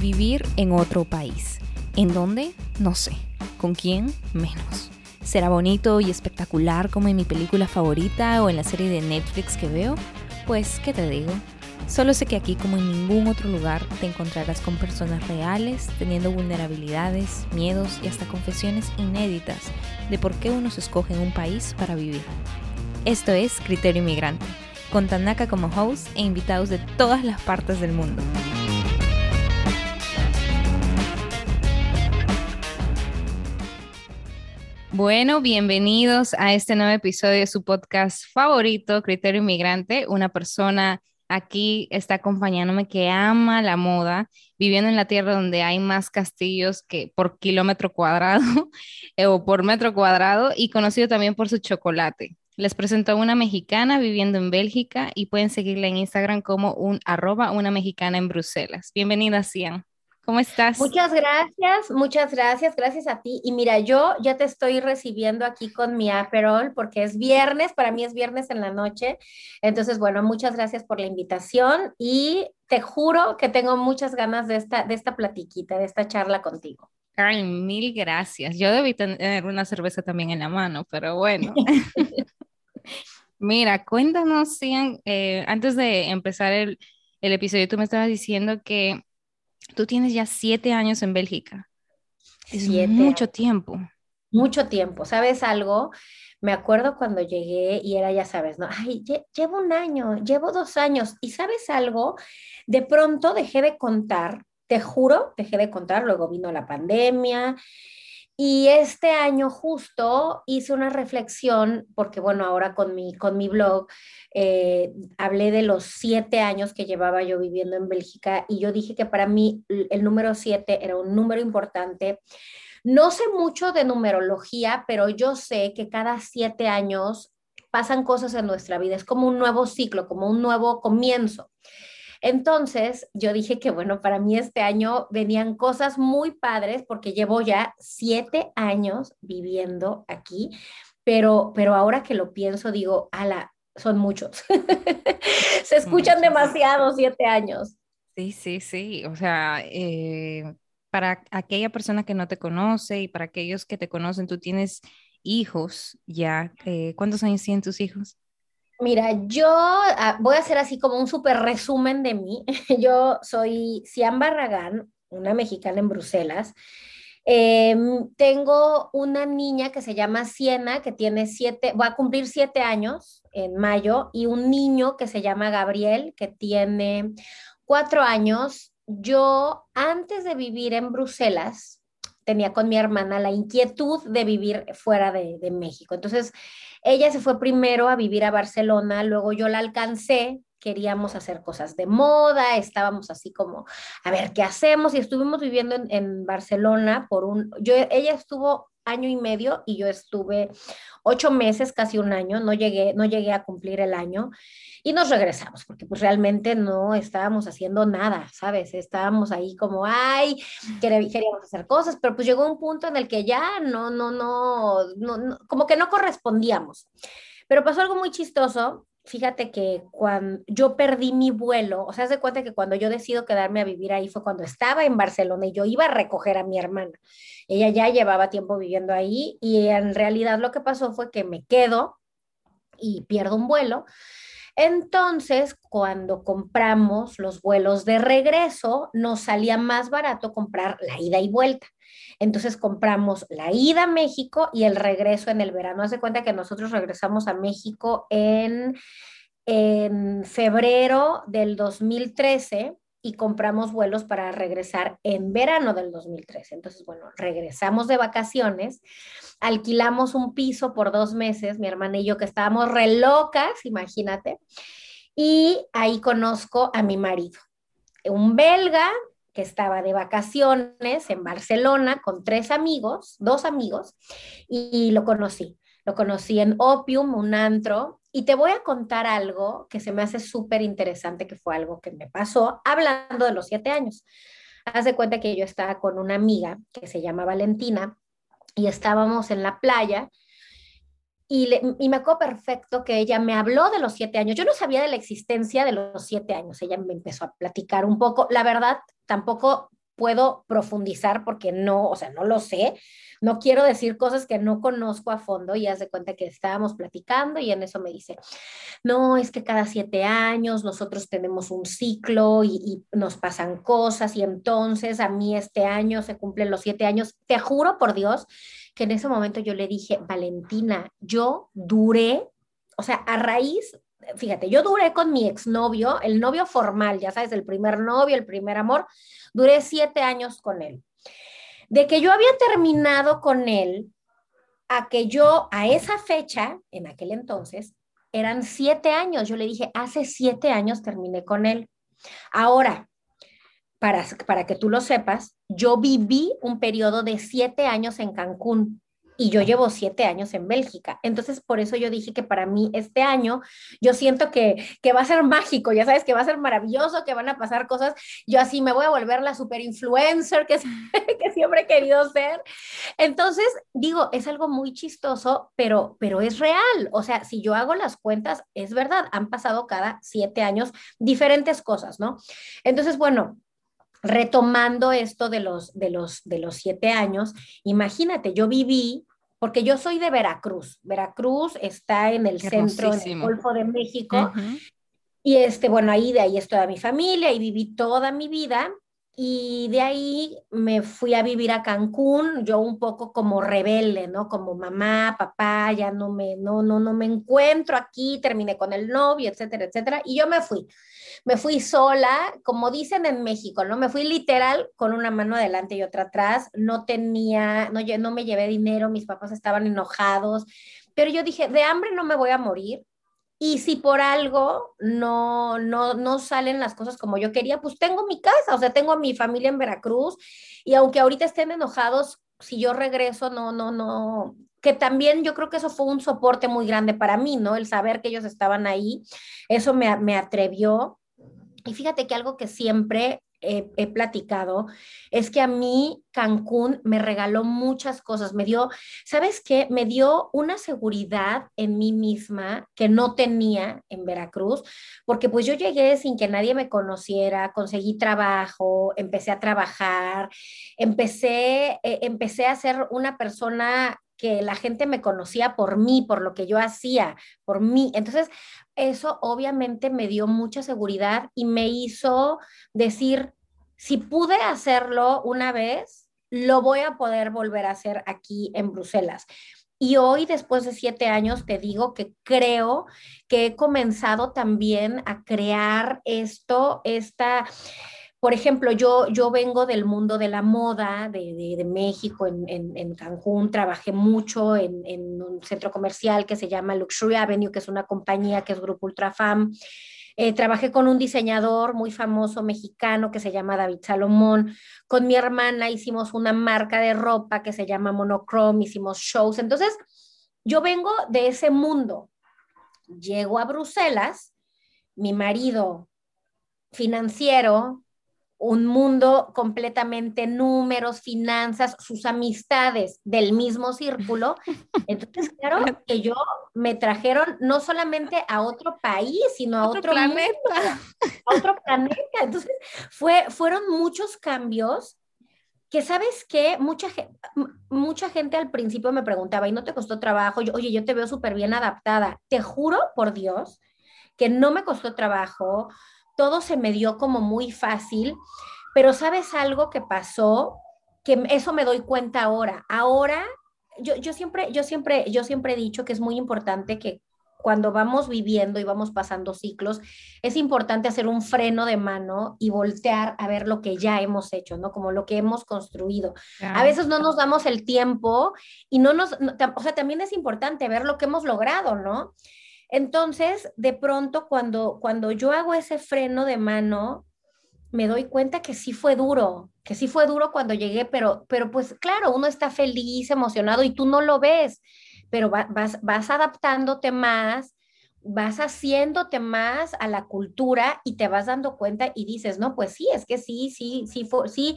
Vivir en otro país. ¿En dónde? No sé. ¿Con quién? Menos. ¿Será bonito y espectacular como en mi película favorita o en la serie de Netflix que veo? Pues, ¿qué te digo? Solo sé que aquí como en ningún otro lugar te encontrarás con personas reales, teniendo vulnerabilidades, miedos y hasta confesiones inéditas de por qué uno se escoge en un país para vivir. Esto es Criterio Inmigrante, con Tanaka como host e invitados de todas las partes del mundo. Bueno, bienvenidos a este nuevo episodio de su podcast favorito, Criterio Inmigrante. Una persona aquí está acompañándome que ama la moda, viviendo en la tierra donde hay más castillos que por kilómetro cuadrado eh, o por metro cuadrado y conocido también por su chocolate. Les presento a una mexicana viviendo en Bélgica y pueden seguirla en Instagram como un arroba una mexicana en Bruselas. Bienvenida, Cian. ¿Cómo estás? Muchas gracias, muchas gracias, gracias a ti. Y mira, yo ya te estoy recibiendo aquí con mi Aperol porque es viernes, para mí es viernes en la noche. Entonces, bueno, muchas gracias por la invitación y te juro que tengo muchas ganas de esta, de esta platiquita, de esta charla contigo. Ay, mil gracias. Yo debí tener una cerveza también en la mano, pero bueno. Mira, cuéntanos, Cian, eh, antes de empezar el, el episodio, tú me estabas diciendo que Tú tienes ya siete años en Bélgica. Es mucho tiempo. Mucho tiempo. ¿Sabes algo? Me acuerdo cuando llegué y era, ya sabes, ¿no? Ay, llevo un año, llevo dos años. ¿Y sabes algo? De pronto dejé de contar, te juro, dejé de contar. Luego vino la pandemia y este año justo hice una reflexión, porque bueno, ahora con mi, con mi blog eh, hablé de los siete años que llevaba yo viviendo en Bélgica y yo dije que para mí el número siete era un número importante. No sé mucho de numerología, pero yo sé que cada siete años pasan cosas en nuestra vida. Es como un nuevo ciclo, como un nuevo comienzo. Entonces, yo dije que, bueno, para mí este año venían cosas muy padres porque llevo ya siete años viviendo aquí, pero, pero ahora que lo pienso, digo, ala, son muchos. Se escuchan demasiado siete años. Sí, sí, sí. O sea, eh, para aquella persona que no te conoce y para aquellos que te conocen, tú tienes hijos ya. Eh, ¿Cuántos años tienen tus hijos? Mira, yo ah, voy a hacer así como un súper resumen de mí. Yo soy Cian Barragán, una mexicana en Bruselas. Em, tengo una niña que se llama Siena, que tiene siete, va a cumplir siete años en mayo, y un niño que se llama Gabriel, que tiene cuatro años. Yo, antes de vivir en Bruselas, tenía con mi hermana la inquietud de vivir fuera de, de México. Entonces, ella se fue primero a vivir a Barcelona, luego yo la alcancé, queríamos hacer cosas de moda, estábamos así como, a ver qué hacemos y estuvimos viviendo en, Barcelona por un, yo, ella estuvo año y medio y yo estuve ocho meses, casi un año, no llegué, no llegué a cumplir el año y nos regresamos porque pues realmente no estábamos haciendo nada, ¿sabes? Estábamos ahí como, ay, queríamos hacer cosas, pero pues llegó un punto en el que ya no, no, no, no, como que no correspondíamos. Pero pasó algo muy chistoso fíjate que cuando yo perdí mi vuelo, o sea, se cuenta que cuando yo decido quedarme a vivir ahí fue cuando estaba en Barcelona y yo iba a recoger a mi hermana. Ella ya llevaba tiempo viviendo ahí y en realidad lo que pasó fue que me quedo y pierdo un vuelo. Entonces, cuando compramos los vuelos de regreso, nos salía más barato comprar la ida y vuelta. Entonces compramos la ida a México y el regreso en el verano. Haz de cuenta que nosotros regresamos a México en, en febrero del 2013 y compramos vuelos para regresar en verano del 2013. Entonces, bueno, regresamos de vacaciones, alquilamos un piso por dos meses, mi hermana y yo que estábamos re locas, imagínate, y ahí conozco a mi marido, un belga que estaba de vacaciones en Barcelona con tres amigos, dos amigos, y lo conocí. Lo conocí en Opium, un antro, y te voy a contar algo que se me hace súper interesante, que fue algo que me pasó hablando de los siete años. Haz de cuenta que yo estaba con una amiga que se llama Valentina y estábamos en la playa y, me acuerdo perfecto que ella me habló de los siete años. Yo no sabía de la existencia de los siete años. Ella me empezó a platicar un poco. La verdad, tampoco puedo profundizar porque no, o sea, no lo sé. No quiero decir cosas que no conozco a fondo y haz de cuenta que estábamos platicando y en eso me dice, no, es que cada siete años nosotros tenemos un ciclo y, y nos pasan cosas y entonces a mí este año se cumplen los siete años. Te juro por Dios que en ese momento yo le dije, Valentina, yo duré, o sea, a raíz fíjate, yo duré con mi exnovio, el novio formal, ya sabes, el primer novio, el primer amor, duré siete años con él. De que yo había terminado con él a que yo a esa fecha, en aquel entonces, eran siete años. Yo le dije, hace siete años terminé con él. Ahora, para, para que tú lo sepas, yo viví un periodo de siete años en Cancún y yo llevo siete años en Bélgica. Entonces, por eso yo dije que para mí este año, yo siento que, que va a ser mágico, ya sabes, que va a ser maravilloso, que van a pasar cosas. Yo así me voy a volver la super influencer que, que siempre he querido ser. Entonces, digo, es algo muy chistoso, pero, pero es real. O sea, si yo hago las cuentas, es verdad, han pasado cada siete años diferentes cosas, ¿no? Entonces, bueno, retomando esto de los, de los, de los siete años, imagínate, yo viví, porque yo soy de Veracruz. Veracruz está en el centro, en el Golfo de México. Y este, bueno, ahí de ahí es toda mi familia y viví toda mi vida. Y de ahí me fui a vivir a Cancún, yo un poco como rebelde, ¿no? Como mamá, papá, ya no me, no, no, no me encuentro aquí, terminé con el novio, etcétera, etcétera. Y yo me fui me fui sola, como dicen en México, ¿no? Me fui literal con una mano adelante y otra atrás, no tenía, no, no me llevé dinero, mis papás estaban enojados, pero yo dije, de hambre no me voy a morir, y si por algo no, no, no salen las cosas como yo quería, pues tengo mi casa, o sea, tengo a mi familia en Veracruz y aunque ahorita estén enojados, si yo regreso, no, no, no, que también yo creo que eso fue un soporte muy grande para mí, ¿no? El saber que ellos estaban ahí, eso me, me atrevió y fíjate que algo que siempre he, platicado es que a mí Cancún me regaló muchas cosas, me dio, ¿sabes qué? Me dio una seguridad en mí misma que no tenía en Veracruz, porque pues yo llegué sin que nadie me conociera, conseguí trabajo, empecé a trabajar, empecé, eh, empecé a ser una persona que la gente me conocía por mí, por lo que yo hacía, por mí. Entonces, eso obviamente me dio mucha seguridad y me hizo decir, si pude hacerlo una vez, lo voy a poder volver a hacer aquí en Bruselas. Y hoy, después de siete años, te digo que creo que he comenzado también a crear esto, esta por ejemplo, yo, yo vengo del mundo de la moda, de, de, México, en, en, Cancún, trabajé mucho en, un centro comercial que se llama Luxury Avenue, que es una compañía que es Grupo Ultrafam. Eh, trabajé con un diseñador muy famoso mexicano que se llama David Salomón. Con mi hermana hicimos una marca de ropa que se llama Monochrome, hicimos shows. Entonces, yo vengo de ese mundo. Llego a Bruselas, mi marido financiero, un mundo completamente números, finanzas, sus amistades del mismo círculo. Entonces, claro que yo me trajeron no solamente a otro país, sino a otro, planeta. a otro planeta. Entonces, fue, fueron muchos cambios que sabes que mucha, mucha gente al principio me preguntaba, ¿y no te costó trabajo? Oye, yo te veo súper bien adaptada. Te juro por Dios que no me costó trabajo todo se me dio como muy fácil, pero ¿sabes algo que pasó? Que eso me doy cuenta ahora. Ahora, yo, yo, siempre, yo, siempre, yo siempre he dicho que es muy importante que cuando vamos viviendo y vamos pasando ciclos, es importante hacer un freno de mano y voltear a ver lo que ya hemos hecho, ¿no? Como lo que hemos construido. A veces no nos damos el tiempo y no nos, o sea, también es importante ver lo que hemos logrado, ¿no? Entonces, de pronto, cuando, cuando yo hago ese freno de mano, me doy cuenta que sí fue duro, que sí fue duro cuando llegué, pero, pero pues claro, uno está feliz, emocionado y tú no lo ves, pero vas, vas adaptándote más, vas haciéndote más a la cultura y te vas dando cuenta y dices, no, pues sí, es que sí, sí, sí, fue, sí,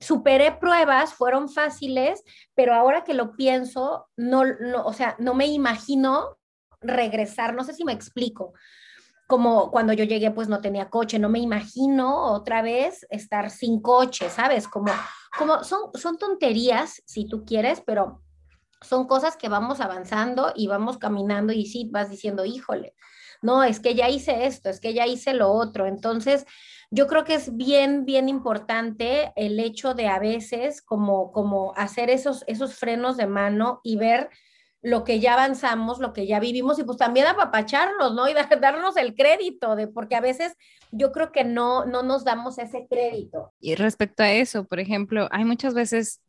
superé pruebas, fueron fáciles, pero ahora que lo pienso, no, no, o sea, no me imagino regresar, no sé si me explico. como cuando yo llegué pues no tenía coche, no me imagino otra vez estar sin coche, ¿sabes? Como, como son, son tonterías, si tú quieres, pero son cosas que vamos avanzando y vamos caminando y sí vas diciendo, híjole, no, es que ya hice esto, es que ya hice lo otro. Entonces, yo creo que es bien, bien importante el hecho de a veces como, como hacer esos, esos frenos de mano y ver lo que ya avanzamos, lo que ya vivimos y pues también apapacharlos, ¿no? Y darnos el crédito, de, porque a veces yo creo que no, no nos damos ese crédito. Y respecto a eso, por ejemplo, hay muchas veces,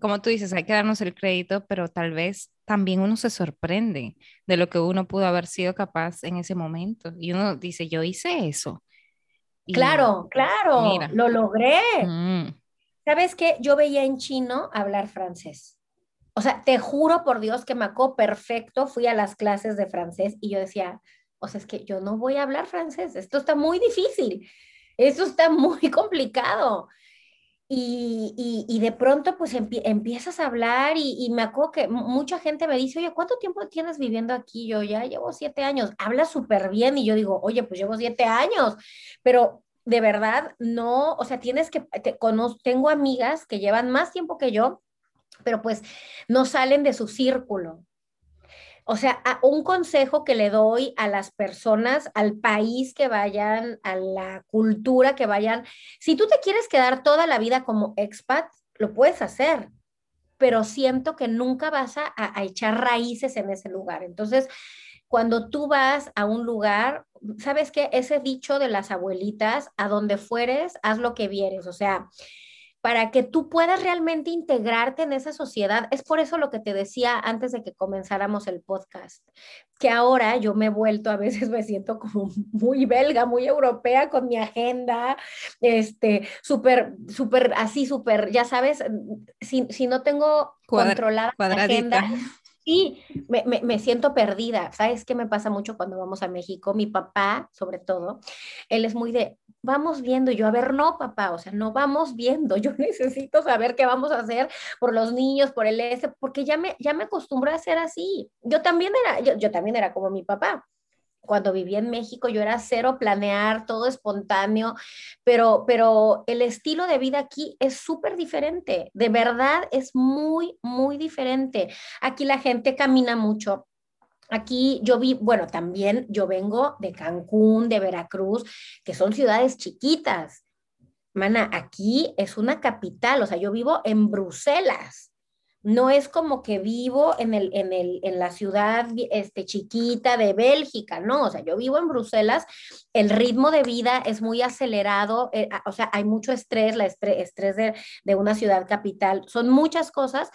como tú dices, hay que darnos el crédito, pero tal vez también uno se sorprende de lo que uno pudo haber sido capaz en ese momento. Y uno dice, yo hice eso. claro, claro, lo logré. Mm. ¿Sabes qué? Yo veía en chino hablar francés o sea, te juro por Dios que me acó perfecto, fui a las clases de francés y yo decía, o sea, es que yo no voy a hablar francés, esto está muy difícil, esto está muy complicado. Y, y, de pronto pues empiezas a hablar y, y, me acuerdo que mucha gente me dice, oye, ¿cuánto tiempo tienes viviendo aquí? Yo ya llevo siete años, hablas súper bien y yo digo, oye, pues llevo siete años, pero de verdad no, o sea, tienes que, te, tengo amigas que llevan más tiempo que yo pero pues no salen de su círculo. O sea, un consejo que le doy a las personas, al país que vayan, a la cultura que vayan, si tú te quieres quedar toda la vida como expat, lo puedes hacer, pero siento que nunca vas a, echar raíces en ese lugar. Entonces, cuando tú vas a un lugar, ¿sabes qué? Ese dicho de las abuelitas, a donde fueres, haz lo que vieres. O sea, para que tú puedas realmente integrarte en esa sociedad. Es por eso lo que te decía antes de que comenzáramos el podcast, que ahora yo me he vuelto, a veces me siento como muy belga, muy europea con mi agenda, este, súper, súper, así, súper, ya sabes, si, si no tengo controlada la agenda. Sí, me, me, me, siento perdida. ¿Sabes qué me pasa mucho cuando vamos a México? Mi papá, sobre todo, él es muy de, vamos viendo. yo, a ver, no, papá, o sea, no vamos viendo. Yo necesito saber qué vamos a hacer por los niños, por el S, porque ya me, ya me acostumbré a ser así. Yo también era, yo, yo también era como mi papá cuando vivía en México yo era cero planear, todo espontáneo, pero, pero el estilo de vida aquí es súper diferente, de verdad es muy, muy diferente. Aquí la gente camina mucho, Aquí yo vi, bueno, también yo vengo de Cancún, de Veracruz, que son ciudades chiquitas. Mana, aquí es una capital, o sea, yo vivo en Bruselas. No es como que vivo en, el, en, el, en la ciudad este, chiquita de Bélgica, no, o sea, yo vivo en Bruselas, el ritmo de vida es muy acelerado, eh, o sea, hay mucho estrés, la estrés, estrés de, de una ciudad capital, son muchas cosas,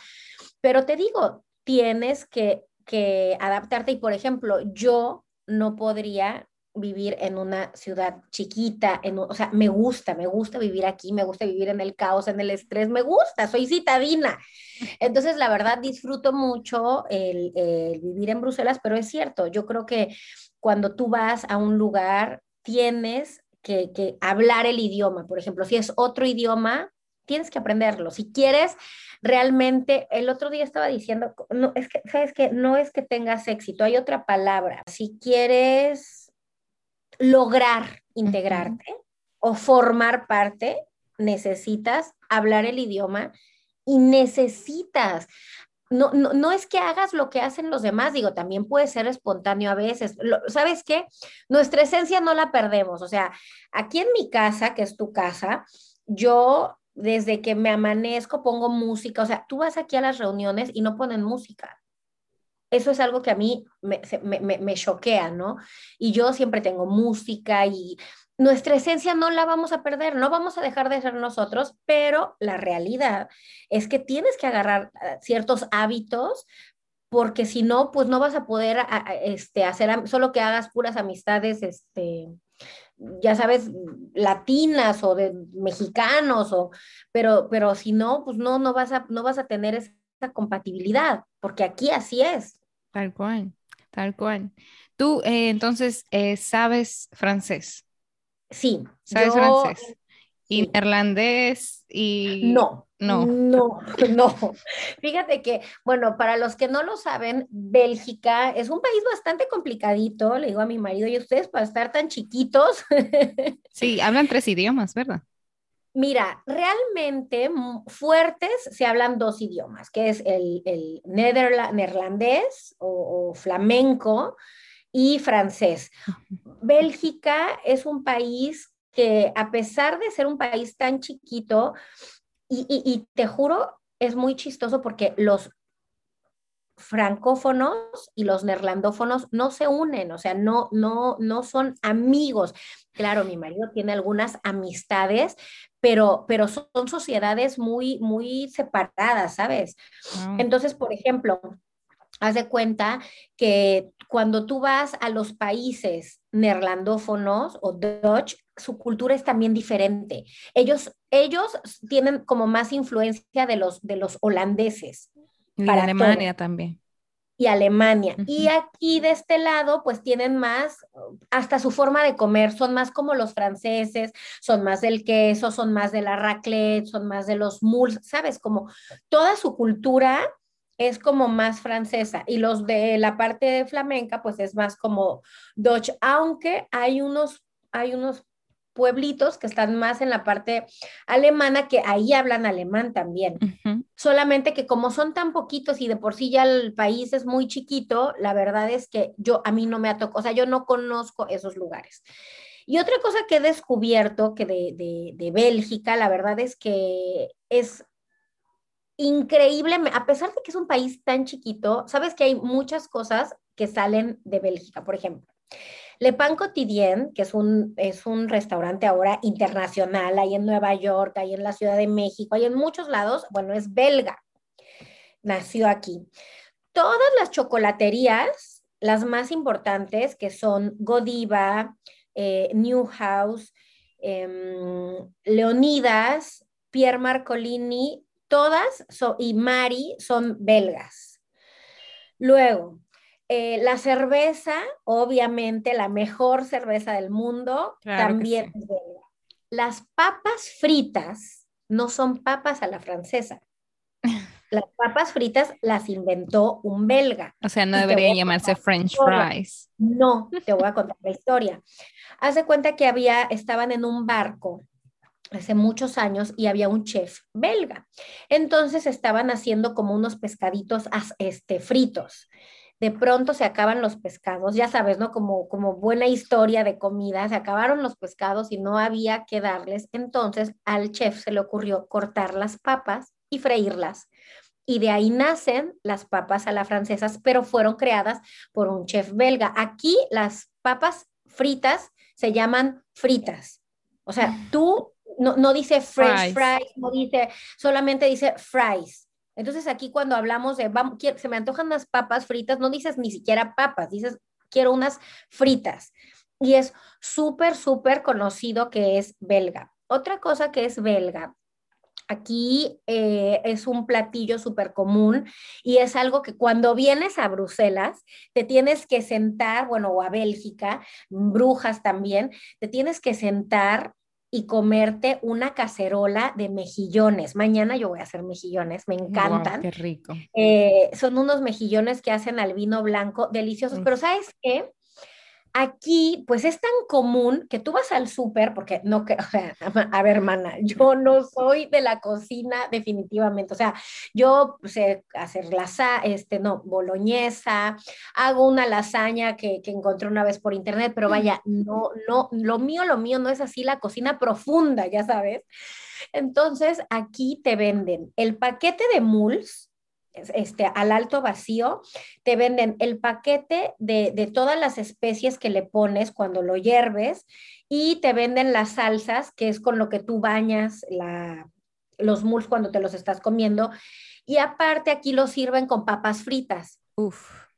pero te digo, tienes que que adaptarte. Y por ejemplo, yo no podría vivir en una ciudad chiquita, en, o sea, me gusta, me gusta vivir aquí, me gusta vivir en el caos, en el estrés, me gusta, soy citadina. Entonces, la verdad, disfruto mucho el, vivir en Bruselas, pero es cierto, yo creo que cuando tú vas a un lugar, tienes que, que hablar el idioma. Por ejemplo, si es otro idioma, tienes que aprenderlo. Si quieres realmente, el otro día estaba diciendo, no, es que, ¿sabes que No es que tengas éxito, hay otra palabra. Si quieres lograr integrarte o formar parte, necesitas hablar el idioma y necesitas no, no, no, es que hagas lo que hacen los demás, digo, también puede ser espontáneo a veces. ¿Sabes qué? Nuestra esencia no la perdemos. O sea, aquí en mi casa, que es tu casa, yo desde que me amanezco pongo música, o sea, tú vas aquí a las reuniones y no ponen música. Eso es algo que a mí me, me, choquea, ¿no? Y yo siempre tengo música y nuestra esencia no la vamos a perder, no vamos a dejar de ser nosotros, pero la realidad es que tienes que agarrar ah, ciertos hábitos porque si no, pues no vas a poder este, hacer solo que hagas puras amistades este, ya sabes, latinas o de mexicanos, o, pero, pero si no, pues no, no vas a, no vas a tener esa compatibilidad, porque aquí así es. Tal cual, tal cual. Tú, eh, entonces, eh, ¿sabes francés? Sí. ¿Sabes francés? ¿Y neerlandés? Y... No, No. No, no. Fíjate que, bueno, para los que no lo saben, Bélgica es un país bastante complicadito, le digo a mi marido y a ustedes, para estar tan chiquitos. Sí, hablan tres idiomas, ¿verdad? Mira, realmente fuertes se hablan dos idiomas, que es el, el neerlandés o, flamenco y francés. Bélgica es un país que a pesar de ser un país tan chiquito, y, te juro, es muy chistoso porque los francófonos y los neerlandófonos no se unen, o sea, no, no, no son amigos. Claro, mi marido tiene algunas amistades, pero, pero son sociedades muy, muy separadas, ¿sabes? Entonces, por ejemplo, haz de cuenta que cuando tú vas a los países neerlandófonos o Dutch, su cultura es también diferente. Ellos, ellos tienen como más influencia de los, de los holandeses. Y Alemania también. Y Alemania. Y aquí de este lado, pues tienen más, hasta su forma de comer, son más como los franceses, son más del queso, son más de la raclette, son más de los muls, ¿sabes? Como toda su cultura es como más francesa y los de la parte flamenca pues es más como Dutch, aunque hay unos, hay unos pueblitos que están más en la parte alemana que ahí hablan alemán también. Solamente que como son tan poquitos y de por sí ya el país es muy chiquito, la verdad es que yo a mí no me ha tocado, o sea, yo no conozco esos lugares. Y otra cosa que he descubierto que de, de, de Bélgica, la verdad es que es increíble, a pesar de que es un país tan chiquito, sabes que hay muchas cosas que salen de Bélgica, por ejemplo. Le Pan Quotidien, que es un, es un restaurante ahora internacional, ahí en Nueva York, ahí en la Ciudad de México, ahí en muchos lados, bueno, es belga, nació aquí. Todas las chocolaterías, las más importantes, que son Godiva, eh, Newhouse, em, Leonidas, Pierre Marcolini, todas y Mari son belgas. Luego, eh, la cerveza, obviamente la mejor cerveza del mundo, también es belga. Las papas fritas no son papas a la francesa. Las papas fritas las inventó un belga. O sea, no debería llamarse French fries. No, te voy a contar la historia. Haz de cuenta que había, estaban en un barco hace muchos años y había un chef belga. Entonces estaban haciendo como unos pescaditos este, fritos. De pronto se acaban los pescados, ya sabes, ¿no? Como, como buena historia de comida, se acabaron los pescados y no había que darles. Entonces al chef se le ocurrió cortar las papas y freírlas. Y de ahí nacen las papas a la francesas, pero fueron creadas por un chef belga. Aquí las papas fritas se llaman fritas. O sea, tú no, dice French fries. no dice, solamente dice fries. Entonces aquí cuando hablamos de, vamos, se me antojan unas papas fritas, no dices ni siquiera papas, dices, quiero unas fritas. Y es súper, súper conocido que es belga. Otra cosa que es belga Aquí eh, es un platillo súper común y es algo que cuando vienes a Bruselas te tienes que sentar, bueno, o a Bélgica, Brujas también, te tienes que sentar y comerte una cacerola de mejillones. Mañana yo voy a hacer mejillones, me encantan. qué rico. Eh, son unos mejillones que hacen al vino blanco, deliciosos, pero ¿sabes qué? Aquí, pues es tan común que tú vas al súper, porque no, que, a ver, hermana, yo no soy de la cocina definitivamente, o sea, yo sé hacer lasaña, este, no, boloñesa, hago una lasaña que, que encontré una vez por internet, pero vaya, no, no, lo mío, lo mío no es así la cocina profunda, ya sabes. Entonces, aquí te venden el paquete de muls, este, al alto vacío, te venden el paquete de, todas las especies que le pones cuando lo hierves y te venden las salsas, que es con lo que tú bañas la, los muls cuando te los estás comiendo. Y aparte aquí lo sirven con papas fritas. Uf.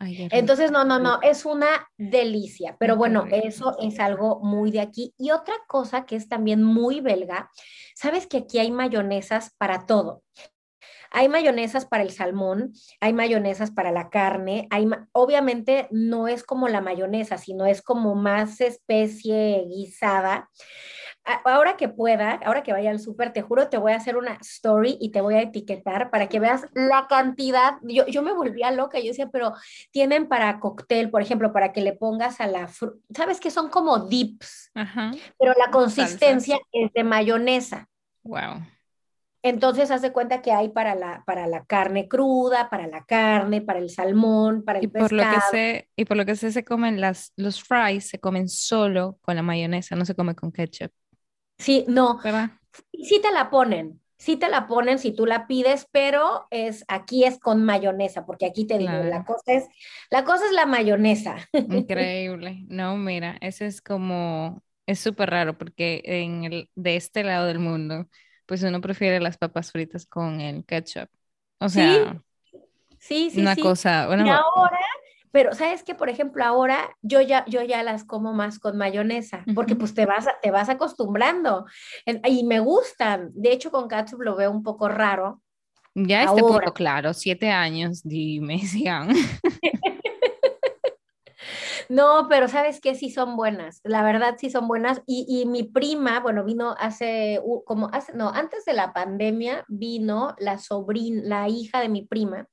Entonces, no, no, no, es una delicia, pero bueno, eso es algo muy de aquí. Y otra cosa que es también muy belga, sabes que aquí hay mayonesas para todo. Hay mayonesas para el salmón, hay mayonesas para la carne, hay, obviamente no es como la mayonesa, sino es como más especie guisada. ahora que pueda, ahora que vaya al súper, te juro, te voy a hacer una story y te voy a etiquetar para que veas la cantidad. Yo, yo me volvía loca, yo decía, pero tienen para cóctel, por ejemplo, para que le pongas a la fruta, sabes que son como dips, pero la consistencia es de mayonesa. Wow. Entonces, haz de cuenta que hay para la, para la carne cruda, para la carne, para el salmón, para el y por Lo que sé, y por lo que sé, se comen las, los fries, se comen solo con la mayonesa, no se come con ketchup. Sí, no. Sí te la ponen, sí te la ponen si tú la pides, pero es aquí es con mayonesa, porque aquí te digo, la cosa es la cosa es la mayonesa. Increíble. No, mira, eso es como es súper raro porque en el, de este lado del mundo pues uno prefiere las papas fritas con el ketchup. O sea, sí, sí, una cosa. y ahora, pero sabes que, por ejemplo, ahora yo ya, yo ya las como más con mayonesa, porque pues te vas, te vas acostumbrando y me gustan. De hecho, con ketchup lo veo un poco raro. Ya este punto, claro, siete años, dime, sigan. No, pero sabes que sí son buenas, la verdad sí son buenas. Y, mi prima, bueno, vino hace, como hace, no, antes de la pandemia, vino la sobrina, la hija de mi prima,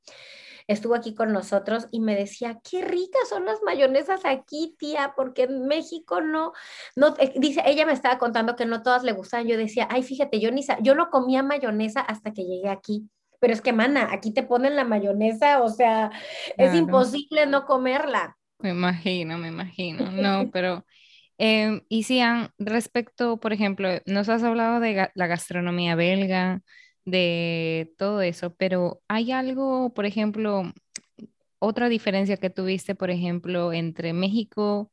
estuvo aquí con nosotros y me decía, qué ricas son las mayonesas aquí, tía, porque en México no, no, eh, dice, ella me estaba contando que no todas le gustan. Yo decía, ay, fíjate, yo ni, yo no comía mayonesa hasta que llegué aquí pero es que, mana, aquí te ponen la mayonesa, o sea, es imposible no comerla. Me imagino, me imagino. No, pero... Eh, y Sian, respecto, por ejemplo, nos has hablado de la gastronomía belga, de todo eso, pero ¿hay algo, por ejemplo, otra diferencia que tuviste, por ejemplo, entre México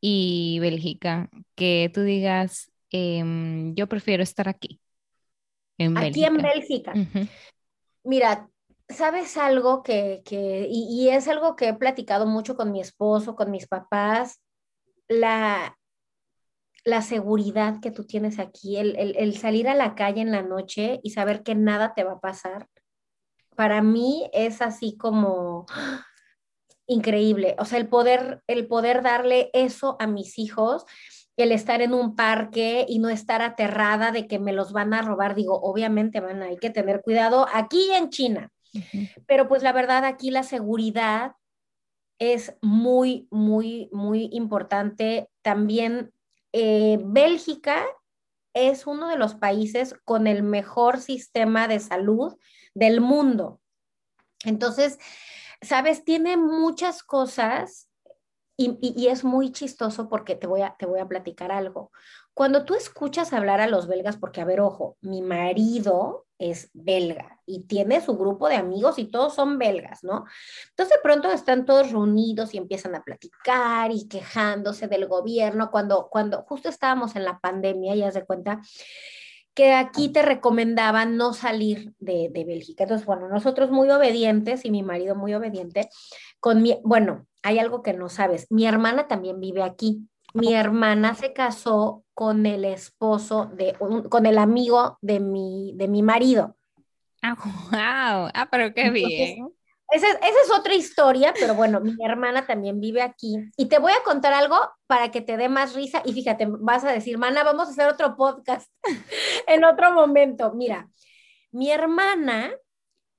y Bélgica, que tú digas, em, yo prefiero estar aquí? En aquí en Bélgica. Mira, ¿Sabes algo que, y, es algo que he platicado mucho con mi esposo, con mis papás, la, la seguridad que tú tienes aquí, el, salir a la calle en la noche y saber que nada te va a pasar, para mí es así como increíble. O sea, el poder, el poder darle eso a mis hijos, el estar en un parque y no estar aterrada de que me los van a robar, digo, obviamente van, hay que tener cuidado aquí en China pero pues la verdad aquí la seguridad es muy, muy, muy importante. También eh, Bélgica es uno de los países con el mejor sistema de salud del mundo. Entonces, sabes, tiene muchas cosas y, es muy chistoso porque te voy, a, te voy a platicar algo. Cuando tú escuchas hablar a los belgas, porque a ver, ojo, mi marido es belga y tiene su grupo de amigos y todos son belgas, ¿no? Entonces de pronto están todos reunidos y empiezan a platicar y quejándose del gobierno cuando, cuando justo estábamos en la pandemia, ya se cuenta que aquí te recomendaban no salir de, de Bélgica. Entonces, bueno, nosotros muy obedientes y mi marido muy obediente, con mi, bueno, hay algo que no sabes, mi hermana también vive aquí. Mi hermana se casó con el esposo de, con el amigo de mi, de mi marido. Ah, wow. Ah, pero qué bien. Esa, es otra historia, pero bueno, mi hermana también vive aquí. Y te voy a contar algo para que te dé más risa. Y fíjate, vas a decir, mana, vamos a hacer otro podcast en otro momento. Mira, mi hermana,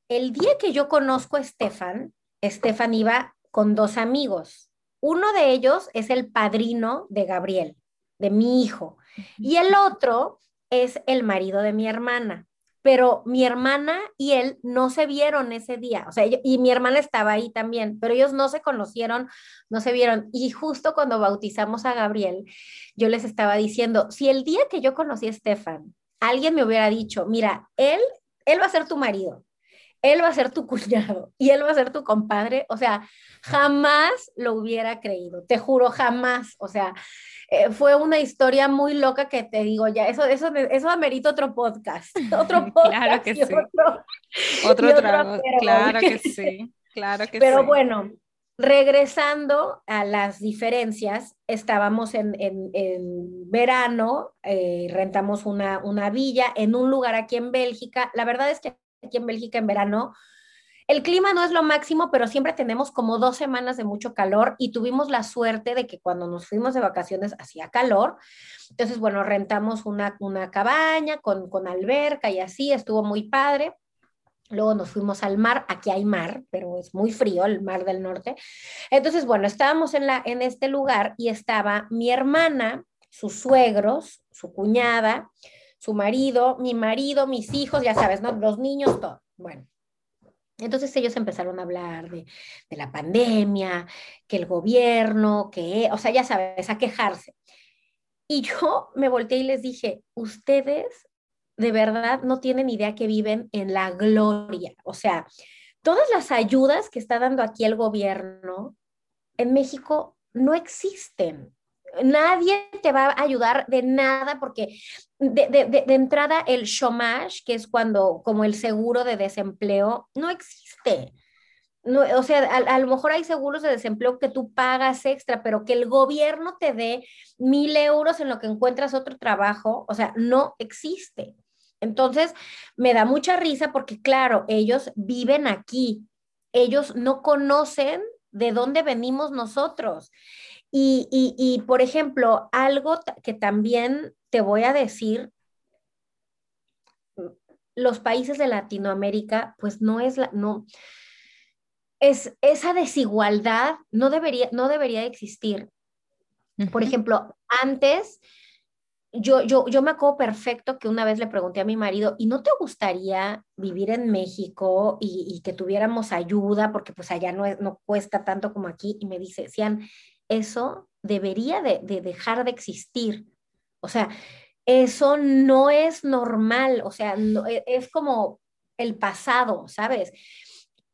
el día que yo conozco a Estefan, Estefan iba con dos amigos. Uno de ellos es el padrino de Gabriel de mi hijo. Y el otro es el marido de mi hermana. Pero mi hermana y él no se vieron ese día, o sea, y mi hermana estaba ahí también, pero ellos no se conocieron, no se vieron. Y justo cuando bautizamos a Gabriel, yo les estaba diciendo, si el día que yo conocí a Estefan, alguien me hubiera dicho, mira, él, él va a ser tu marido, él va a ser tu cuñado y él va a ser tu compadre, o sea, jamás lo hubiera creído, te juro, jamás, o sea, eh, fue una historia muy loca que te digo ya, eso, eso, eso amerita otro podcast, otro podcast. claro que sí. Otro, trago, claro que sí, claro que pero bueno, regresando a las diferencias, estábamos en, en, en verano, eh, rentamos una, una villa en un lugar aquí en Bélgica. La verdad es que aquí en Bélgica en verano el clima no es lo máximo, pero siempre tenemos como dos semanas de mucho calor y tuvimos la suerte de que cuando nos fuimos de vacaciones hacía calor. Entonces, bueno, rentamos una, una cabaña con, con alberca y así, estuvo muy padre. Luego nos fuimos al mar, aquí hay mar, pero es muy frío, el mar del norte. Entonces, bueno, estábamos en, la, en este lugar y estaba mi hermana, sus suegros, su cuñada, su marido, mi marido, mis hijos, ya sabes, ¿no? Los niños, todo. Bueno, entonces ellos empezaron a hablar de, de, la pandemia, que el gobierno, que, o sea, ya sabes, a quejarse. Y yo me volteé y les dije, ustedes de verdad no tienen idea que viven en la gloria. O sea, todas las ayudas que está dando aquí el gobierno en México no existen. Nadie te va a ayudar de nada porque de, entrada el chômage, que es cuando como el seguro de desempleo, no existe. No, o sea, a, a, lo mejor hay seguros de desempleo que tú pagas extra, pero que el gobierno te dé mil euros en lo que encuentras otro trabajo, o sea, no existe. Entonces, me da mucha risa porque, claro, ellos viven aquí, ellos no conocen de dónde venimos nosotros. Y, por ejemplo, algo que también te voy a decir, los países de Latinoamérica, pues no es la, no, es esa desigualdad no debería, no debería existir. Por ejemplo, antes yo, yo, yo me acuerdo perfecto que una vez le pregunté a mi marido, ¿y no te gustaría vivir en México y, que tuviéramos ayuda? Porque pues allá no, no cuesta tanto como aquí. Y me dice, Sian, eso debería de, dejar de existir. O sea, eso no es normal. O sea, e, es como el pasado, ¿sabes?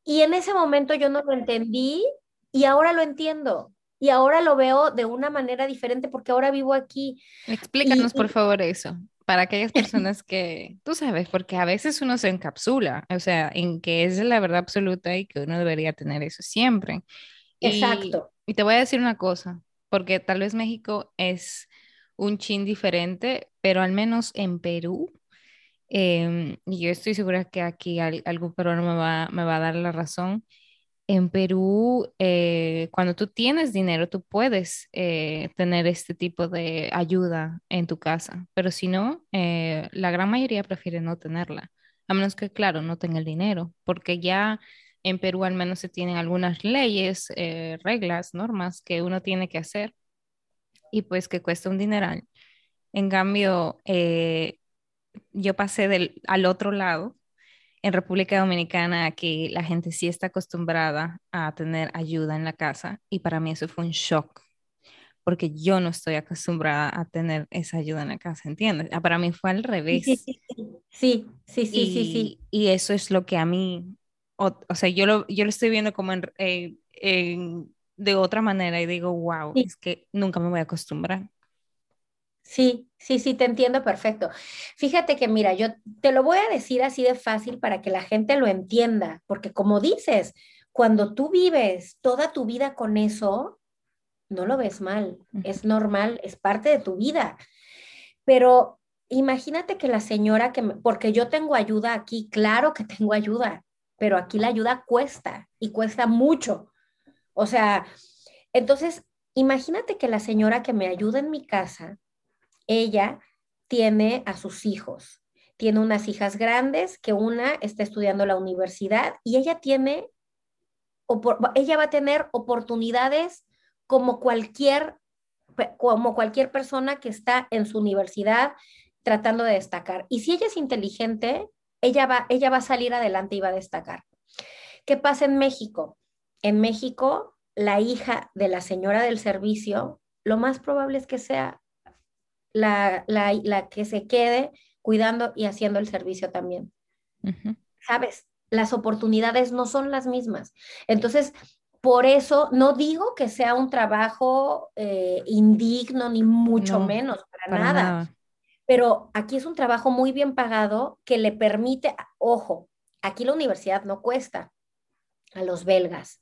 Y en ese momento yo no lo entendí y ahora lo entiendo y ahora lo veo de una manera diferente porque ahora vivo aquí. Explícanos, por favor, eso, para aquellas personas que, tú sabes, porque a veces uno se encapsula, o sea, en que es la verdad absoluta y que uno debería tener eso siempre. Exacto. Y, te voy a decir una cosa, porque tal vez México es un chin diferente, pero al menos en Perú, em, y yo estoy segura que aquí algún peruano me va, me va a dar la razón, en Perú, eh, cuando tú tienes dinero, tú puedes eh, tener este tipo de ayuda en tu casa, pero si no, eh, la gran mayoría prefiere no tenerla, a menos que, claro, no tenga el dinero, porque ya en Perú al menos se tienen algunas leyes, reglas, normas que uno tiene que hacer y pues que cuesta un dineral. En cambio, yo pasé del, al otro lado en República Dominicana que la gente sí está acostumbrada a tener ayuda en la casa y para mí eso fue un shock porque yo no estoy acostumbrada a tener esa ayuda en la casa, ¿entiendes? Ah, para mí fue al revés. Sí, sí, sí, sí, sí, sí, Y eso es lo que a mí, o, sea, yo lo, yo lo estoy viendo como en, de otra manera y digo, wow, es que nunca me voy a acostumbrar. Sí, sí, sí, te entiendo perfecto. Fíjate que, mira, yo te lo voy a decir así de fácil para que la gente lo entienda, porque como dices, cuando tú vives toda tu vida con eso, no lo ves mal, es normal, es parte de tu vida. Pero imagínate que la señora que, porque yo tengo ayuda aquí, claro que tengo ayuda, pero aquí la ayuda cuesta y cuesta mucho. O sea, entonces, imagínate que la señora que me ayuda en mi casa, ella tiene a sus hijos. Tiene unas hijas grandes que una está estudiando la universidad y ella tiene, ella va a tener oportunidades como cualquier, como cualquier persona que está en su universidad tratando de destacar. Y si ella es inteligente, ella va, ella va a salir adelante y va a destacar. ¿Qué pasa en México? En México, la hija de la señora del servicio, lo más probable es que sea la, la, que se quede cuidando y haciendo el servicio también. ¿Sabes? Las oportunidades no son las mismas. Entonces, por eso no digo que sea un trabajo eh, indigno, ni mucho menos, para, nada. Pero aquí es un trabajo muy bien pagado que le permite, ojo, aquí la universidad no cuesta a los belgas.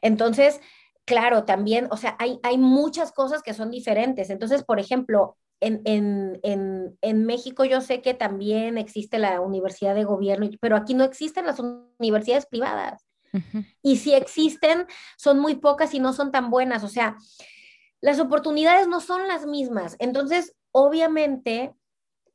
Entonces, claro, también, o sea, hay, hay muchas cosas que son diferentes. Entonces, por ejemplo, en, México yo sé que también existe la universidad de gobierno, pero aquí no existen las universidades privadas. Y si existen, son muy pocas y no son tan buenas. O sea, las oportunidades no son las mismas. Entonces, obviamente,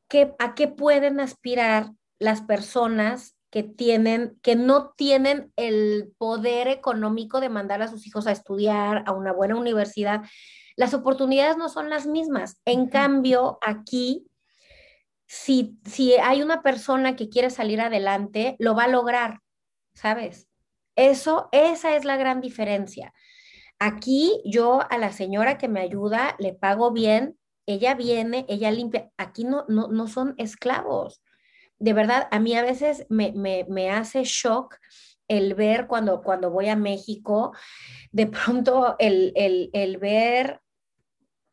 ¿qué, ¿a qué pueden aspirar las personas que tienen, que no tienen el poder económico de mandar a sus hijos a estudiar a una buena universidad? Las oportunidades no son las mismas. En cambio, aquí, si, si hay una persona que quiere salir adelante, lo va a lograr, ¿sabes? Eso, esa es la gran diferencia. Aquí yo a la señora que me ayuda le pago bien, ella viene, ella limpia. Aquí no, no, no son esclavos. De verdad, a mí a veces me, me, hace shock el ver cuando, cuando voy a México, de pronto el, el, el ver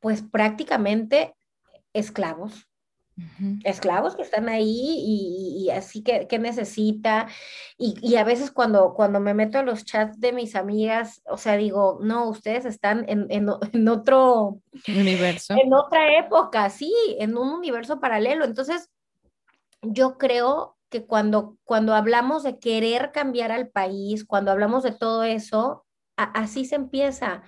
pues prácticamente esclavos, esclavos que están ahí y, así que, necesita. Y, a veces cuando, cuando me meto a los chats de mis amigas, o sea, digo, no, ustedes están en, en, otro universo. En otra época, sí, en un universo paralelo. Entonces, yo creo que cuando, cuando hablamos de querer cambiar al país, cuando hablamos de todo eso, así se empieza.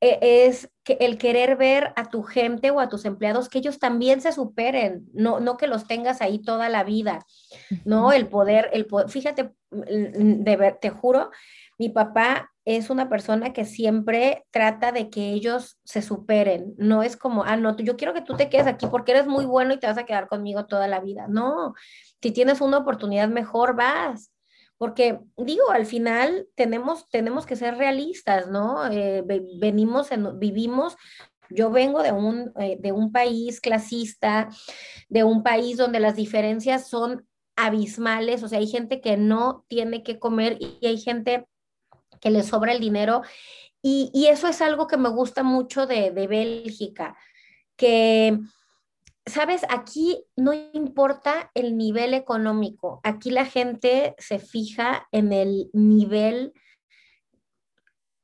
E, es que el querer ver a tu gente o a tus empleados que ellos también se superen, no, no que los tengas ahí toda la vida, ¿no? El poder, el poder, fíjate, de ver, te juro, mi papá es una persona que siempre trata de que ellos se superen, no es como, ah, no, yo quiero que tú te quedes aquí porque eres muy bueno y te vas a quedar conmigo toda la vida, no, si tienes una oportunidad mejor, vas, porque digo, al final tenemos, tenemos que ser realistas, ¿no? Eh, venimos, vivimos, yo vengo de un, eh, de un país clasista, de un país donde las diferencias son abismales, o sea, hay gente que no tiene que comer y hay gente que le sobra el dinero. Y, y eso es algo que me gusta mucho de, de Bélgica, que sabes, aquí no importa el nivel económico, aquí la gente se fija en el nivel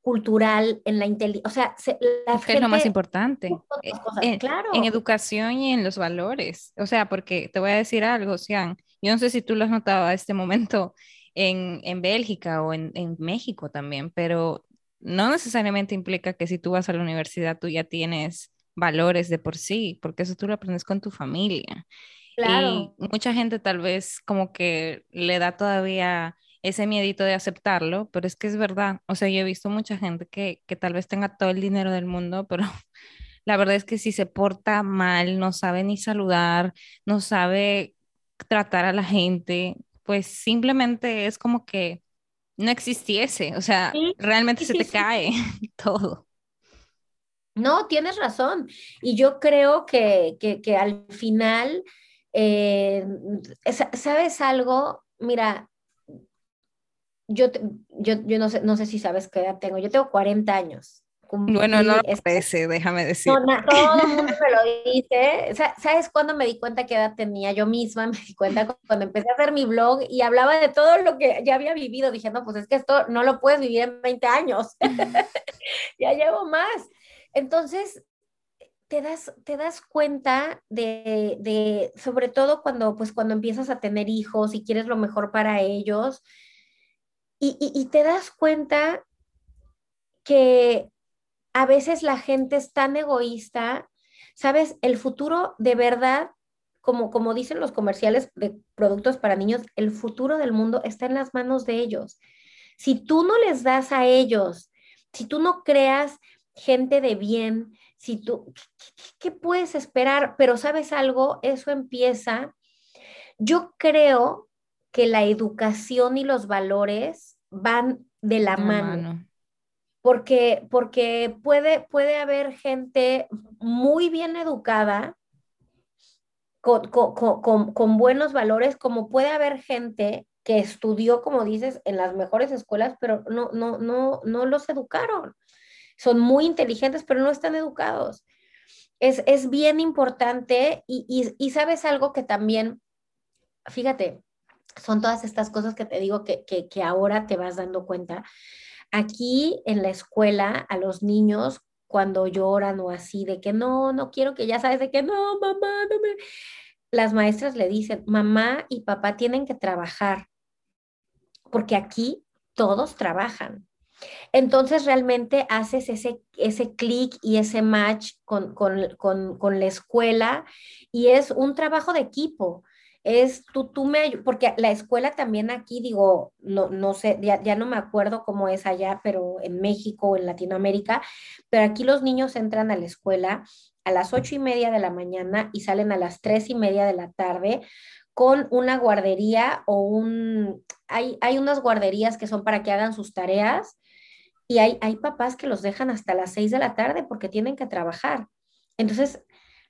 cultural, en la inteligencia, o sea, la es lo más importante. Eh, en, claro. En educación y en los valores, o sea, porque te voy a decir algo, Sian, yo no sé si tú lo has notado a este momento en, en Bélgica o en, en México también, pero no necesariamente implica que si tú vas a la universidad tú ya tienes valores de por sí, porque eso tú lo aprendes con tu familia. Claro. Y mucha gente tal vez como que le da todavía ese miedito de aceptarlo, pero es que es verdad. O sea, yo he visto mucha gente que, que tal vez tenga todo el dinero del mundo, pero la verdad es que si se porta mal, no sabe ni saludar, no sabe tratar a la gente, pues simplemente es como que no existiese. O sea, realmente se te cae todo. No, tienes razón. Y yo creo que, al final, eh, ¿sabes algo? Mira, yo, yo, no, sé, no sé si sabes qué edad tengo. Yo tengo 40 años. Bueno, no lo parece, déjame decir. todo el mundo me lo dice. ¿Sabes cuándo me di cuenta qué edad tenía? Yo misma me di cuenta cuando empecé a hacer mi blog y hablaba de todo lo que ya había vivido. Dije, no, pues es que esto no lo puedes vivir en 20 años. ya llevo más. Entonces, te das, te das cuenta de, sobre todo cuando, pues, cuando empiezas a tener hijos y quieres lo mejor para ellos, y, te das cuenta que a veces la gente es tan egoísta, ¿sabes? El futuro de verdad, como, como dicen los comerciales de productos para niños, el futuro del mundo está en las manos de ellos. Si tú no les das a ellos, si tú no creas gente de bien, si tú, ¿qué, puedes esperar? Pero sabes algo, eso empieza, yo creo que la educación y los valores van de la, mano. Porque, porque puede, puede haber gente muy bien educada, con, con, con, buenos valores, como puede haber gente que estudió, como dices, en las mejores escuelas, pero no, no, no, no los educaron son muy inteligentes, pero no están educados. Es, bien importante y, sabes algo que también, fíjate, son todas estas cosas que te digo que, que, ahora te vas dando cuenta. Aquí en la escuela, a los niños, cuando lloran o así, de que no, no quiero que ya sabes, de que no, mamá, no me... Las maestras le dicen, mamá y papá tienen que trabajar, porque aquí todos trabajan. Entonces realmente haces ese, ese clic y ese match con, con, la escuela y es un trabajo de equipo. Es tú, tú me, porque la escuela también aquí, digo, no, no sé, ya, ya no me acuerdo cómo es allá, pero en México o en Latinoamérica, pero aquí los niños entran a la escuela a las ocho y media de la mañana y salen a las tres y media de la tarde con una guardería o un, hay, hay unas guarderías que son para que hagan sus tareas y hay, hay papás que los dejan hasta las seis de la tarde porque tienen que trabajar. Entonces,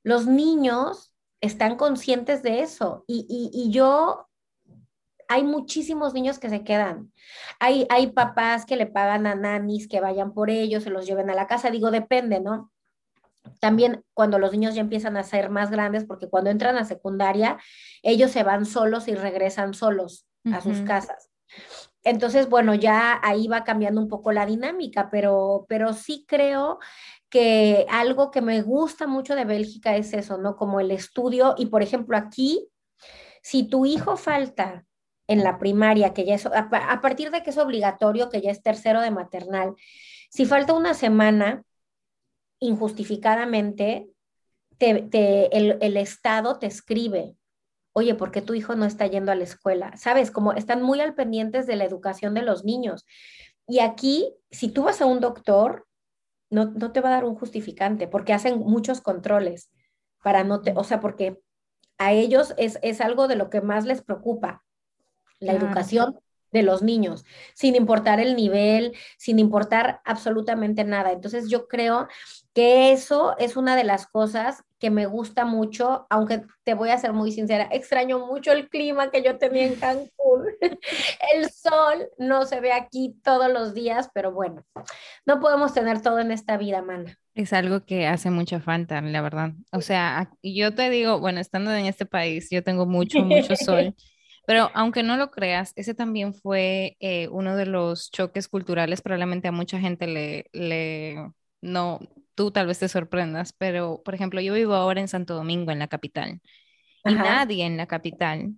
los niños están conscientes de eso y, y, yo hay muchísimos niños que se quedan. Hay, hay papás que le pagan a nanis que vayan por ellos, se los lleven a la casa. Digo, depende, ¿no? También cuando los niños ya empiezan a ser más grandes, porque cuando entran a secundaria, ellos se van solos y regresan solos a sus casas. Entonces, bueno, ya ahí va cambiando un poco la dinámica, pero, pero sí creo que algo que me gusta mucho de Bélgica es eso, ¿no? Como el estudio. Y por ejemplo, aquí, si tu hijo falta en la primaria, que ya es, a, partir de que es obligatorio, que ya es tercero de maternal, si falta una semana injustificadamente, el, Estado te escribe oye, ¿por qué tu hijo no está yendo a la escuela? Sabes, como están muy al pendientes de la educación de los niños. Y aquí, si tú vas a un doctor, no, no te va a dar un justificante porque hacen muchos controles para no te, o sea, porque a ellos es, es algo de lo que más les preocupa, la educación de los niños, sin importar el nivel, sin importar absolutamente nada. Entonces yo creo que eso es una de las cosas que me gusta mucho, aunque te voy a ser muy sincera, extraño mucho el clima que yo tenía en Cancún. el sol no se ve aquí todos los días, pero bueno, no podemos tener todo en esta vida, mana. Es algo que hace mucha falta, la verdad. O sea, yo te digo, bueno, estando en este país, yo tengo mucho, mucho sol. Pero aunque no lo creas, ese también fue eh, uno de los choques culturales, probablemente a mucha gente le, le, no, tú tal vez te sorprendas, pero por ejemplo, yo vivo ahora en Santo Domingo, en la capital, y nadie en la capital